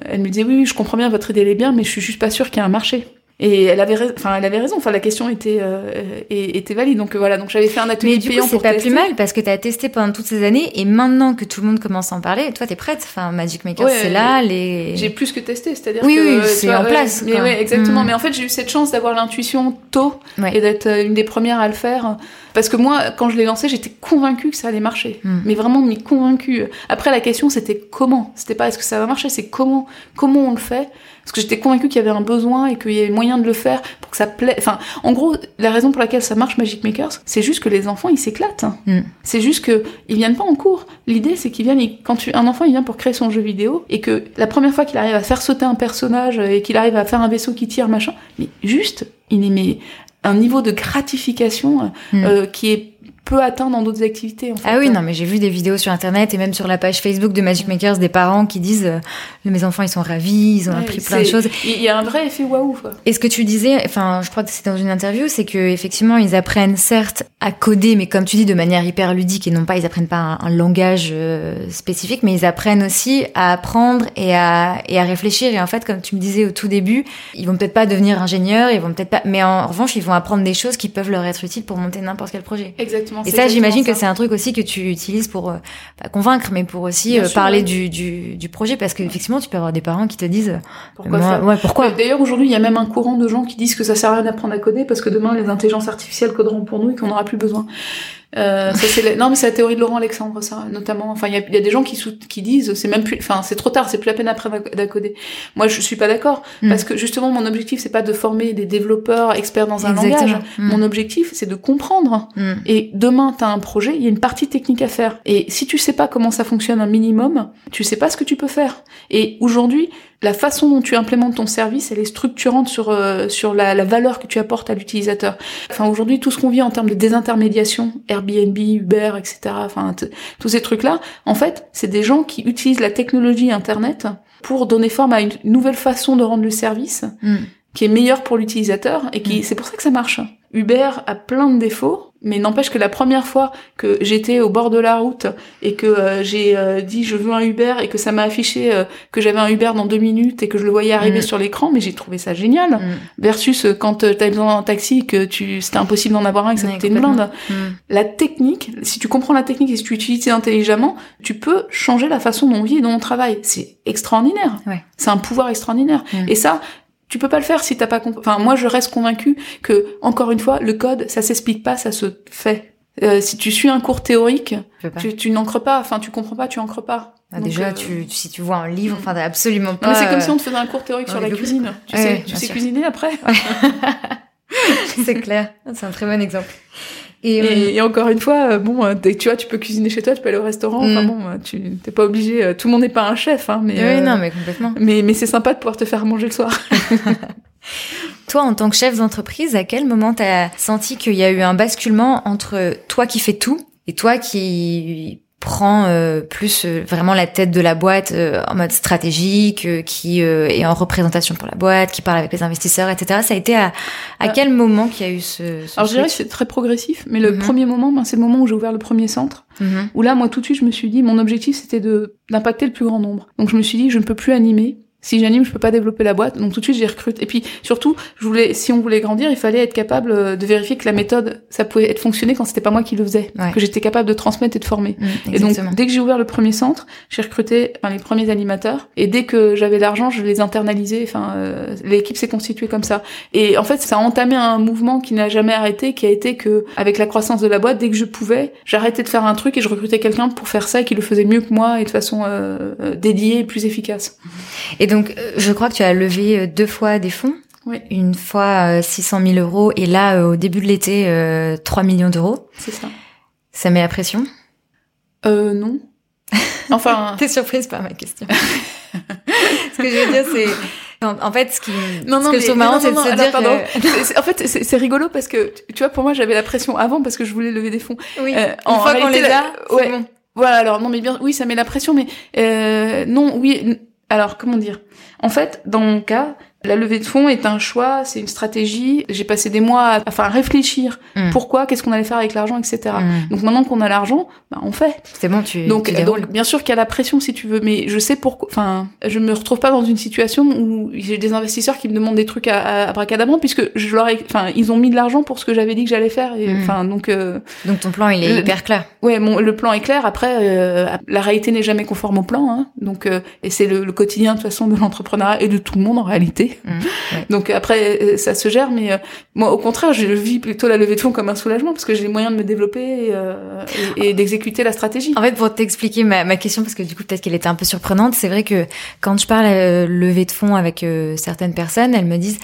elle me disait oui, je comprends bien votre idée elle est bien, mais je suis juste pas sûre qu'il y ait un marché. Et elle avait, enfin, elle avait raison. Enfin, la question était euh, était valide. Donc voilà. Donc j'avais fait un atelier Mais du payant coup, c'est pas plus mal parce que tu as testé pendant toutes ces années et maintenant que tout le monde commence à en parler, toi t'es prête. Enfin, Magic Maker, c'est là. Les. J'ai plus que testé, c'est-à-dire oui, que oui, c'est en place. Mais ouais, exactement. Hmm. Mais en fait, j'ai eu cette chance d'avoir l'intuition tôt et d'être euh, une des premières à le faire. Parce que moi, quand je l'ai lancé, j'étais convaincue que ça allait marcher. Hmm. Mais vraiment, mais convaincue. Après, la question, c'était comment? C'était pas est-ce que ça va marcher, c'est comment, comment on le fait? Parce que j'étais convaincue qu'il y avait un besoin et qu'il y avait moyen de le faire pour que ça plaît. Enfin, en gros, la raison pour laquelle ça marche Magic Makers, c'est juste que les enfants, ils s'éclatent. Hmm. C'est juste que ils viennent pas en cours. L'idée, c'est qu'ils viennent, quand tu, un enfant, il vient pour créer son jeu vidéo et que la première fois qu'il arrive à faire sauter un personnage et qu'il arrive à faire un vaisseau qui tire, machin, mais juste, il est un niveau de gratification hmm. euh, qui est peut atteindre dans d'autres activités. En fait. Ah oui, non, mais j'ai vu des vidéos sur Internet et même sur la page Facebook de Magic Makers des parents qui disent euh, mes enfants ils sont ravis, ils ont appris plein de choses. Il y a un vrai effet waouh. Et ce que tu disais, enfin, je crois que c'était dans une interview, c'est que effectivement ils apprennent certes à coder, mais comme tu dis de manière hyper ludique et non pas ils apprennent pas un, langage euh, spécifique, mais ils apprennent aussi à apprendre et à et à réfléchir. Et en fait, comme tu me disais au tout début, ils vont peut-être pas devenir ingénieurs, ils vont peut-être pas, mais en revanche ils vont apprendre des choses qui peuvent leur être utiles pour monter n'importe quel projet. Exactement. Et ça, j'imagine que c'est un truc aussi que tu utilises pour euh, pas convaincre, mais pour aussi euh, parler du, du, du, projet, parce qu'effectivement, tu peux avoir des parents qui te disent pourquoi faire ouais, pourquoi? D'ailleurs, aujourd'hui, il y a même un courant de gens qui disent que ça sert à rien d'apprendre à coder parce que demain, les intelligences artificielles coderont pour nous et qu'on n'aura plus besoin. Euh, ça c'est non mais c'est la théorie de Laurent Alexandre ça notamment. Enfin il y a, y a, des gens qui qui disent c'est même plus enfin c'est trop tard c'est plus la peine après d'accoder moi je suis pas d'accord. Mm. parce que justement mon objectif c'est pas de former des développeurs experts dans un langage. Mm. mon objectif c'est de comprendre. Mm. et demain tu as un projet il y a une partie technique à faire. Et si tu sais pas comment ça fonctionne un minimum tu sais pas ce que tu peux faire. Et aujourd'hui la façon dont tu implémentes ton service, elle est structurante sur euh, sur la, la, valeur que tu apportes à l'utilisateur. Enfin aujourd'hui, tout ce qu'on vit en termes de désintermédiation, Airbnb, Uber, etc. Enfin tous ces trucs-là, en fait, c'est des gens qui utilisent la technologie Internet pour donner forme à une nouvelle façon de rendre le service. Mm. qui est meilleure pour l'utilisateur et qui mm. c'est pour ça que ça marche. Uber a plein de défauts, mais n'empêche que la première fois que j'étais au bord de la route et que euh, j'ai euh, dit je veux un Uber et que ça m'a affiché euh, que j'avais un Uber dans deux minutes et que je le voyais arriver mm. sur l'écran, mais j'ai trouvé ça génial. Mm. Versus quand t'as besoin d'un taxi que tu c'était impossible d'en avoir un et que ça coûtait une blinde. Mm. La technique, si tu comprends la technique et si tu utilises intelligemment, tu peux changer la façon dont on vit et dont on travaille. C'est extraordinaire. C'est un pouvoir extraordinaire. Et ça, tu peux pas le faire si t'as pas compris. Enfin, moi, je reste convaincu que, encore une fois, le code, ça s'explique pas, ça se fait. Euh, si tu suis un cours théorique, tu, tu n'ancres pas. Enfin, tu comprends pas, tu ancres pas. Bah, déjà, euh, tu, si tu vois un livre, enfin, absolument pas. c'est comme si on te faisait un cours théorique sur la cuisine. Tu sais, tu sais cuisiner après. c'est clair. C'est un très bon exemple. Et, euh, encore une fois, euh, bon, euh, tu vois, tu peux cuisiner chez toi, tu peux aller au restaurant. Enfin mm. bon, tu t'es pas obligé. Tout le monde n'est pas un chef, hein, mais. Oui, non, mais complètement. Mais mais c'est sympa de pouvoir te faire manger le soir. toi, en tant que chef d'entreprise, à quel moment t'as senti qu'il y a eu un basculement entre toi qui fais tout et toi qui prend euh, plus euh, vraiment la tête de la boîte euh, en mode stratégique, qui est en représentation pour la boîte, qui parle avec les investisseurs, etc. Ça a été à, à quel moment qu'il y a eu ce, ce Alors je dirais que c'est très progressif, mais le mhm. premier moment, ben, c'est le moment où j'ai ouvert le premier centre, mhm. où là, moi, tout de suite, je me suis dit, mon objectif, c'était de d'impacter le plus grand nombre. Donc je me suis dit, je ne peux plus animer Si j'anime, je peux pas développer la boîte. Donc tout de suite, j'ai recruté. Et puis surtout, je voulais, si on voulait grandir, il fallait être capable euh, de vérifier que la méthode, ça pouvait être fonctionné quand c'était pas moi qui le faisais, que j'étais capable de transmettre et de former. Mmh, et donc dès que j'ai ouvert le premier centre, j'ai recruté enfin, les premiers animateurs. Et dès que j'avais l'argent, je les internalisais. Enfin, euh, l'équipe s'est constituée comme ça. Et en fait, ça a entamé un mouvement qui n'a jamais arrêté, qui a été que avec la croissance de la boîte, dès que je pouvais, j'arrêtais de faire un truc et je recrutais quelqu'un pour faire ça et qui le faisait mieux que moi et de façon euh, dédiée et plus efficace. Et donc, euh, je crois que tu as levé euh, deux fois des fonds. Oui. Une fois 600 000 euros et là, au début de l'été, 3 millions d'euros. C'est ça. Ça met la pression? Euh, non. Enfin. T'es surprise par ma question. ce que je veux dire, c'est. En, fait, ce qui, non, non, ce que je trouve marrant, c'est de se dire que... En fait, c'est rigolo parce que, tu vois, pour moi, j'avais la pression avant parce que je voulais lever des fonds. Oui. Euh, Une fois qu'on les a, ouais. Bon. Voilà, alors, non, mais bien, oui, ça met la pression, mais, euh, non, oui, alors, comment dire? En fait, dans mon cas, la levée de fonds est un choix, c'est une stratégie. J'ai passé des mois à, enfin, réfléchir. Hmm. Pourquoi Qu'est-ce qu'on allait faire avec l'argent, etc. Hmm. Donc maintenant qu'on a l'argent, bah, on fait. C'est bon, tu. Donc, donc bien sûr qu'il y a la pression si tu veux, mais je sais pourquoi. Enfin, je me retrouve pas dans une situation où j'ai des investisseurs qui me demandent des trucs à, à bracadabrant puisque je leur ai, enfin, ils ont mis de l'argent pour ce que j'avais dit que j'allais faire. Et, hmm. Enfin, donc. Euh, donc ton plan, il est hyper clair. Ouais, mon, le plan est clair. Après, euh, la réalité n'est jamais conforme au plan. Hein, donc, euh, et c'est le, le, quotidien de toute façon de l'entrepreneuriat et de tout le monde en réalité. Donc après, euh, ça se gère, mais euh, moi, au contraire, je vis plutôt la levée de fonds comme un soulagement parce que j'ai les moyens de me développer euh, et, d'exécuter la stratégie. En fait, pour t'expliquer ma, ma, question, parce que du coup, peut-être qu'elle était un peu surprenante, c'est vrai que quand je parle à levée de fonds avec certaines personnes, elles me disent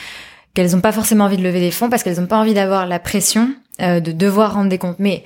qu'elles n'ont pas forcément envie de lever des fonds parce qu'elles n'ont pas envie d'avoir la pression de devoir rendre des comptes. Mais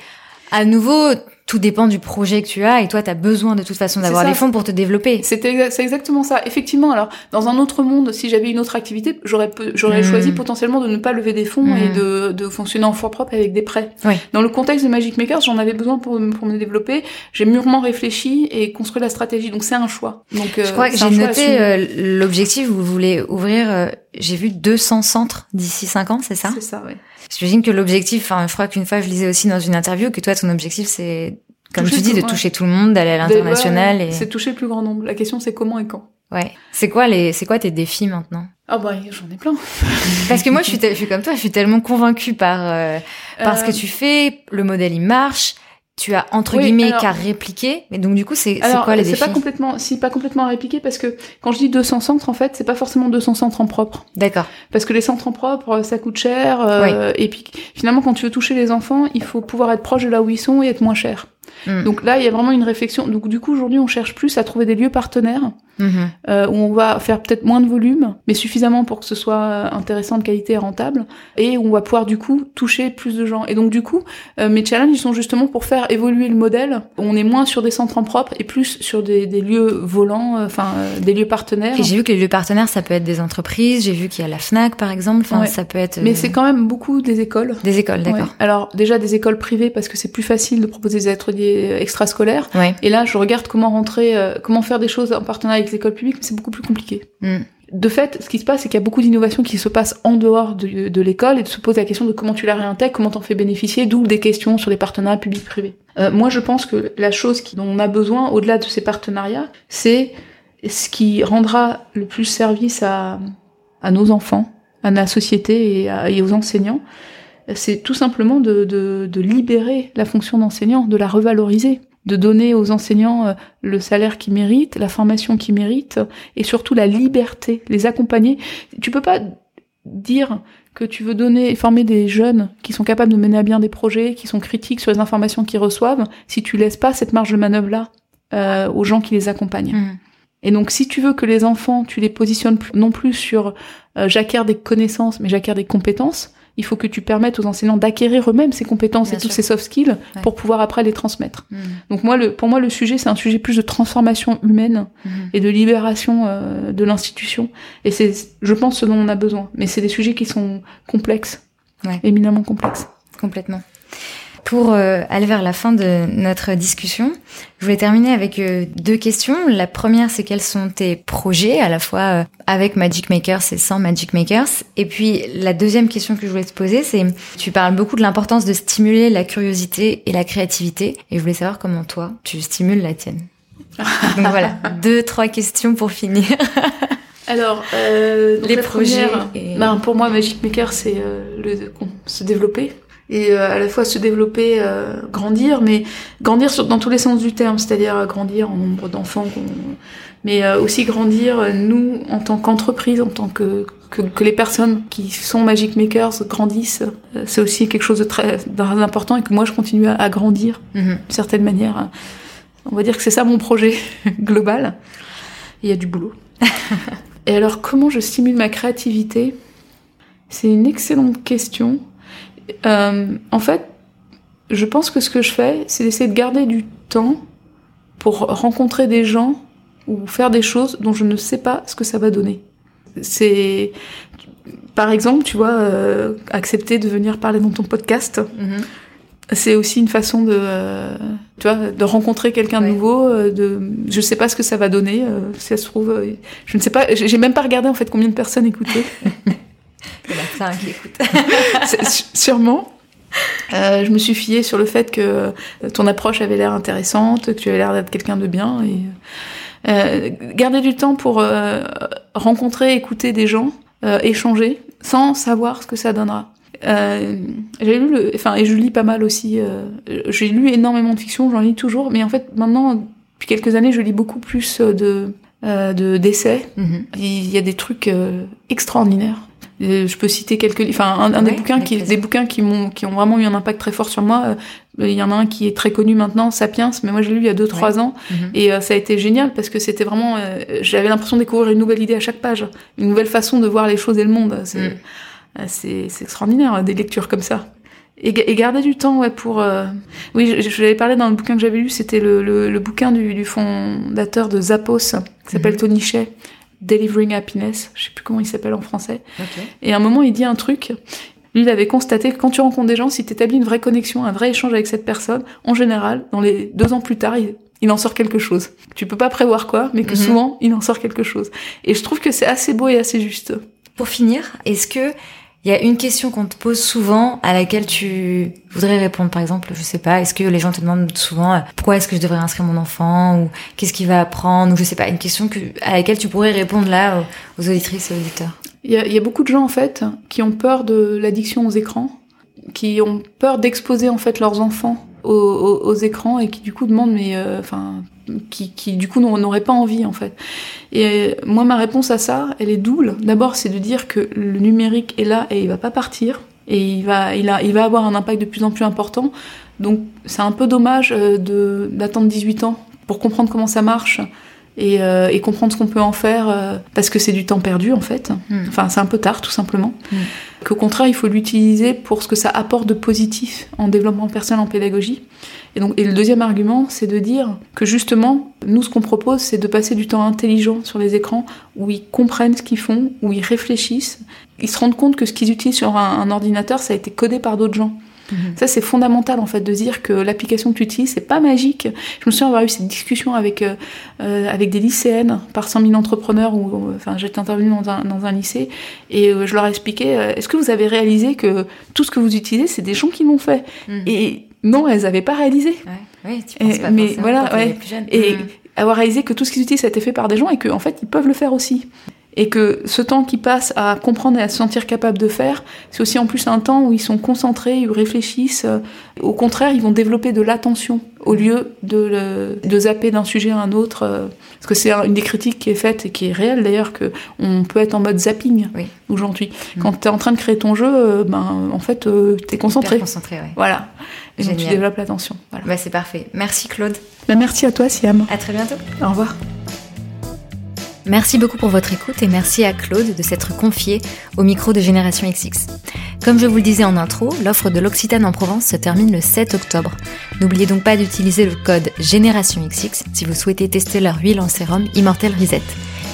à nouveau, tout dépend du projet que tu as et toi tu as besoin de toute façon d'avoir des fonds pour te développer. C'est exactement ça. Effectivement, alors dans un autre monde, si j'avais une autre activité, j'aurais j'aurais mmh. choisi potentiellement de ne pas lever des fonds et mmh. de, de fonctionner en fonds propre avec des prêts. Oui. Dans le contexte de Magic Makers, j'en avais besoin pour, pour me développer. J'ai mûrement réfléchi et construit la stratégie. Donc c'est un choix. Donc je crois euh, que j'ai noté euh, l'objectif. Vous voulez ouvrir, euh, j'ai vu 200 centres d'ici 5 ans, c'est ça? C'est ça, oui. J'imagine que l'objectif, enfin, je crois qu'une fois je lisais aussi dans une interview que toi ton objectif c'est comme tu dis, de toucher tout le monde, d'aller à l'international. et... C'est toucher le plus grand nombre. La question, c'est comment et quand. Ouais. C'est quoi les, c'est quoi tes défis maintenant? Ah bah j'en ai plein. Parce que moi je suis, je suis comme toi, je suis tellement convaincue par euh, par ce que euh. tu fais, le modèle il marche, tu as entre guillemets qu'à répliquer mais donc du coup c'est quoi les défis c'est pas complètement si pas complètement à répliquer parce que quand je dis 200 centres en fait c'est pas forcément 200 centres en propre. D'accord. Parce que les centres en propre ça coûte cher euh, et puis finalement quand tu veux toucher les enfants il faut pouvoir être proche de là où ils sont et être moins cher Mm. Donc là, il y a vraiment une réflexion. Donc du coup, aujourd'hui, on cherche plus à trouver des lieux partenaires mm-hmm. euh, où on va faire peut-être moins de volume, mais suffisamment pour que ce soit euh, intéressant, de qualité et rentable, et où on va pouvoir du coup toucher plus de gens. Et donc du coup, euh, mes challenges, ils sont justement pour faire évoluer le modèle. On est moins sur des centres en propre et plus sur des, des lieux volants, euh, enfin des lieux partenaires. Et j'ai vu que les lieux partenaires, ça peut être des entreprises. J'ai vu qu'il y a la Fnac, par exemple. Enfin, ça peut être. Mais c'est quand même beaucoup des écoles. Des écoles, d'accord. Alors déjà des écoles privées parce que c'est plus facile de proposer des ateliers extrascolaires. Et là, je regarde comment rentrer, euh, comment faire des choses en partenariat avec les écoles publiques, mais c'est beaucoup plus compliqué. Mm. De fait, ce qui se passe, c'est qu'il y a beaucoup d'innovations qui se passent en dehors de, l'école et de se poser la question de comment tu la réintègres, comment t'en fais bénéficier, d'où des questions sur les partenariats publics-privés. Euh, moi, je pense que la chose dont on a besoin, au-delà de ces partenariats, c'est ce qui rendra le plus service à, à nos enfants, à la société et, et aux enseignants, c'est tout simplement de, de, de libérer la fonction d'enseignant, de la revaloriser, de donner aux enseignants euh, le salaire qu'ils méritent, la formation qu'ils méritent, et surtout la liberté, les accompagner. Tu peux pas dire que tu veux donner et former des jeunes qui sont capables de mener à bien des projets, qui sont critiques sur les informations qu'ils reçoivent, si tu laisses pas cette marge de manœuvre là euh, aux gens qui les accompagnent. Mmh. Et donc, si tu veux que les enfants, tu les positionnes non plus sur euh, j'acquiers des connaissances, mais j'acquiers des compétences, il faut que tu permettes aux enseignants d'acquérir eux-mêmes ces compétences et tous ces soft skills pour pouvoir après les transmettre. Hmm. Donc moi, le, pour moi, le sujet, c'est un sujet plus de transformation humaine hmm. et de libération euh, de l'institution. Et c'est, je pense, ce dont on a besoin. Mais c'est des sujets qui sont complexes, éminemment complexes. Complètement. Pour euh, aller vers la fin de notre discussion, je voulais terminer avec euh, deux questions. La première, c'est quels sont tes projets, à la fois euh, avec Magic Makers et sans Magic Makers? Et puis la deuxième question que je voulais te poser, c'est tu parles beaucoup de l'importance de stimuler la curiosité et la créativité. Et je voulais savoir comment toi, tu stimules la tienne. Donc voilà, deux, trois questions pour finir. Alors, euh, les projets. Ben, pour moi, Magic Maker, c'est le se développer et à la fois se développer, grandir, mais grandir dans tous les sens du terme, c'est-à-dire grandir en nombre d'enfants, mais aussi grandir nous en tant qu'entreprise, en tant que que, les personnes qui sont Magic Makers grandissent, euh, c'est aussi quelque chose de très, important et que moi je continue à, grandir mhm. d'une certaine manière. On va dire que c'est ça mon projet global. Il y a du boulot. et alors comment je stimule ma créativité? C'est une excellente question. Euh, en fait, je pense que ce que je fais, c'est d'essayer de garder du temps pour rencontrer des gens ou faire des choses dont je ne sais pas ce que ça va donner c'est par exemple, tu vois, euh, accepter de venir parler dans ton podcast. Mhm. C'est aussi une façon de, euh, tu vois, de rencontrer quelqu'un de nouveau. Euh, de, je sais pas ce que ça va donner. si ça se trouve, je ne sais pas. J'ai même pas regardé en fait combien de personnes écoutaient. Il y en a qui écoutent. Sûrement. je me suis fiée sur le fait que ton approche avait l'air intéressante, que tu avais l'air d'être quelqu'un de bien et euh, garder du temps pour euh, rencontrer, écouter des gens, euh, échanger, sans savoir ce que ça donnera. j'ai lu, le, enfin, et je lis pas mal aussi. j'ai lu énormément de fiction, j'en lis toujours, mais en fait maintenant, depuis quelques années, je lis beaucoup plus de de d'essais. Mhm. Il y a des trucs extraordinaires. Je peux citer quelques, enfin un, des bouquins qui, des bouquins qui m'ont, qui ont vraiment eu un impact très fort sur moi. Il y en a un qui est très connu maintenant, Sapiens, mais moi je l'ai lu il y a 2-3 ans mhm. et euh, ça a été génial parce que c'était vraiment, euh, j'avais l'impression de découvrir une nouvelle idée à chaque page, une nouvelle façon de voir les choses et le monde. C'est, euh, c'est, extraordinaire des lectures comme ça. Et, et garder du temps, ouais, pour. Oui, je, je l'avais parlé dans le bouquin que j'avais lu, c'était le, le, le, bouquin du, du fondateur de Zappos, qui s'appelle mhm. Tony Shea, Delivering Happiness. Je sais plus comment il s'appelle en français. Et à un moment, il dit un truc. Lui, il avait constaté que quand tu rencontres des gens, si tu établis une vraie connexion, un vrai échange avec cette personne, en général, dans les deux ans plus tard, il, en sort quelque chose. Tu peux pas prévoir quoi, mais que mhm. souvent, il en sort quelque chose. Et je trouve que c'est assez beau et assez juste. Pour finir, est-ce que il y a une question qu'on te pose souvent à laquelle tu voudrais répondre, par exemple, je sais pas, est-ce que les gens te demandent souvent euh, pourquoi est-ce que je devrais inscrire mon enfant ou qu'est-ce qu'il va apprendre ou je sais pas, une question que, à laquelle tu pourrais répondre là aux auditrices et aux auditeurs. Il y, a, beaucoup de gens en fait qui ont peur de l'addiction aux écrans, qui ont peur d'exposer en fait leurs enfants aux, aux, écrans et qui du coup demandent mais euh, enfin qui, qui du coup n'auraient pas envie en fait. Et moi ma réponse à ça, elle est double. D'abord c'est de dire que le numérique est là et il va pas partir et il va il a il va avoir un impact de plus en plus important. Donc c'est un peu dommage euh, de d'attendre 18 ans pour comprendre comment ça marche et, euh, et comprendre ce qu'on peut en faire euh, parce que c'est du temps perdu en fait. Hmm. Enfin, c'est un peu tard tout simplement. Hmm. Qu'au contraire, il faut l'utiliser pour ce que ça apporte de positif en développement personnel, en pédagogie. Et donc, et le deuxième argument, c'est de dire que justement, nous, ce qu'on propose, c'est de passer du temps intelligent sur les écrans où ils comprennent ce qu'ils font, où ils réfléchissent, ils se rendent compte que ce qu'ils utilisent sur un, un ordinateur, ça a été codé par d'autres gens. Mhm. Ça, c'est fondamental en fait de dire que l'application que tu utilises, c'est pas magique. Je me souviens avoir eu cette discussion avec euh, euh avec des lycéennes par 100 000 entrepreneurs. Enfin, j'étais intervenue dans un, dans un lycée et euh, je leur ai expliqué euh, est-ce que vous avez réalisé que tout ce que vous utilisez, c'est des gens qui l'ont fait? Mhm. Et non, elles n'avaient pas réalisé. Ouais. Oui, tu penses pas mais voilà, ouais. Et mhm. avoir réalisé que tout ce qu'ils utilisent, ça a été fait par des gens et qu'en en fait, ils peuvent le faire aussi et que ce temps qu'ils passent à comprendre et à se sentir capable de faire, c'est aussi en plus un temps où ils sont concentrés, ils réfléchissent. Au contraire, ils vont développer de l'attention au lieu de, de zapper d'un sujet à un autre. Euh, parce que c'est une des critiques qui est faite et qui est réelle d'ailleurs, que on peut être en mode zapping aujourd'hui. Mm. Quand tu es en train de créer ton jeu, euh, ben, en fait, euh, tu es concentré. concentré ouais. Voilà. Et donc tu développes l'attention. Voilà. Bah, c'est parfait. Merci Claude. Bah, merci à toi Siam. À très bientôt. Au revoir. Merci beaucoup pour votre écoute et merci à Claude de s'être confié au micro de Génération XX. Comme je vous le disais en intro, l'offre de l'Occitane en Provence se termine le 7 octobre. N'oubliez donc pas d'utiliser le code Génération XX si vous souhaitez tester leur huile en sérum Immortel Reset.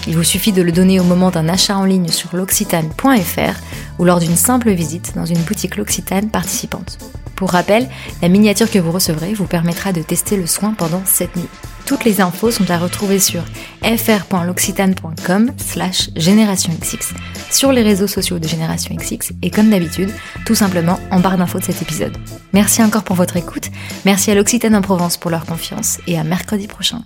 Il vous suffit de le donner au moment d'un achat en ligne sur l'occitane.fr ou lors d'une simple visite dans une boutique L'Occitane participante. Pour rappel, la miniature que vous recevrez vous permettra de tester le soin pendant 7 nuits. Toutes les infos sont à retrouver sur fr.l'occitane.com slash générationxx, sur les réseaux sociaux de Génération XX et comme d'habitude, tout simplement en barre d'infos de cet épisode. Merci encore pour votre écoute, merci à l'Occitane en Provence pour leur confiance et à mercredi prochain.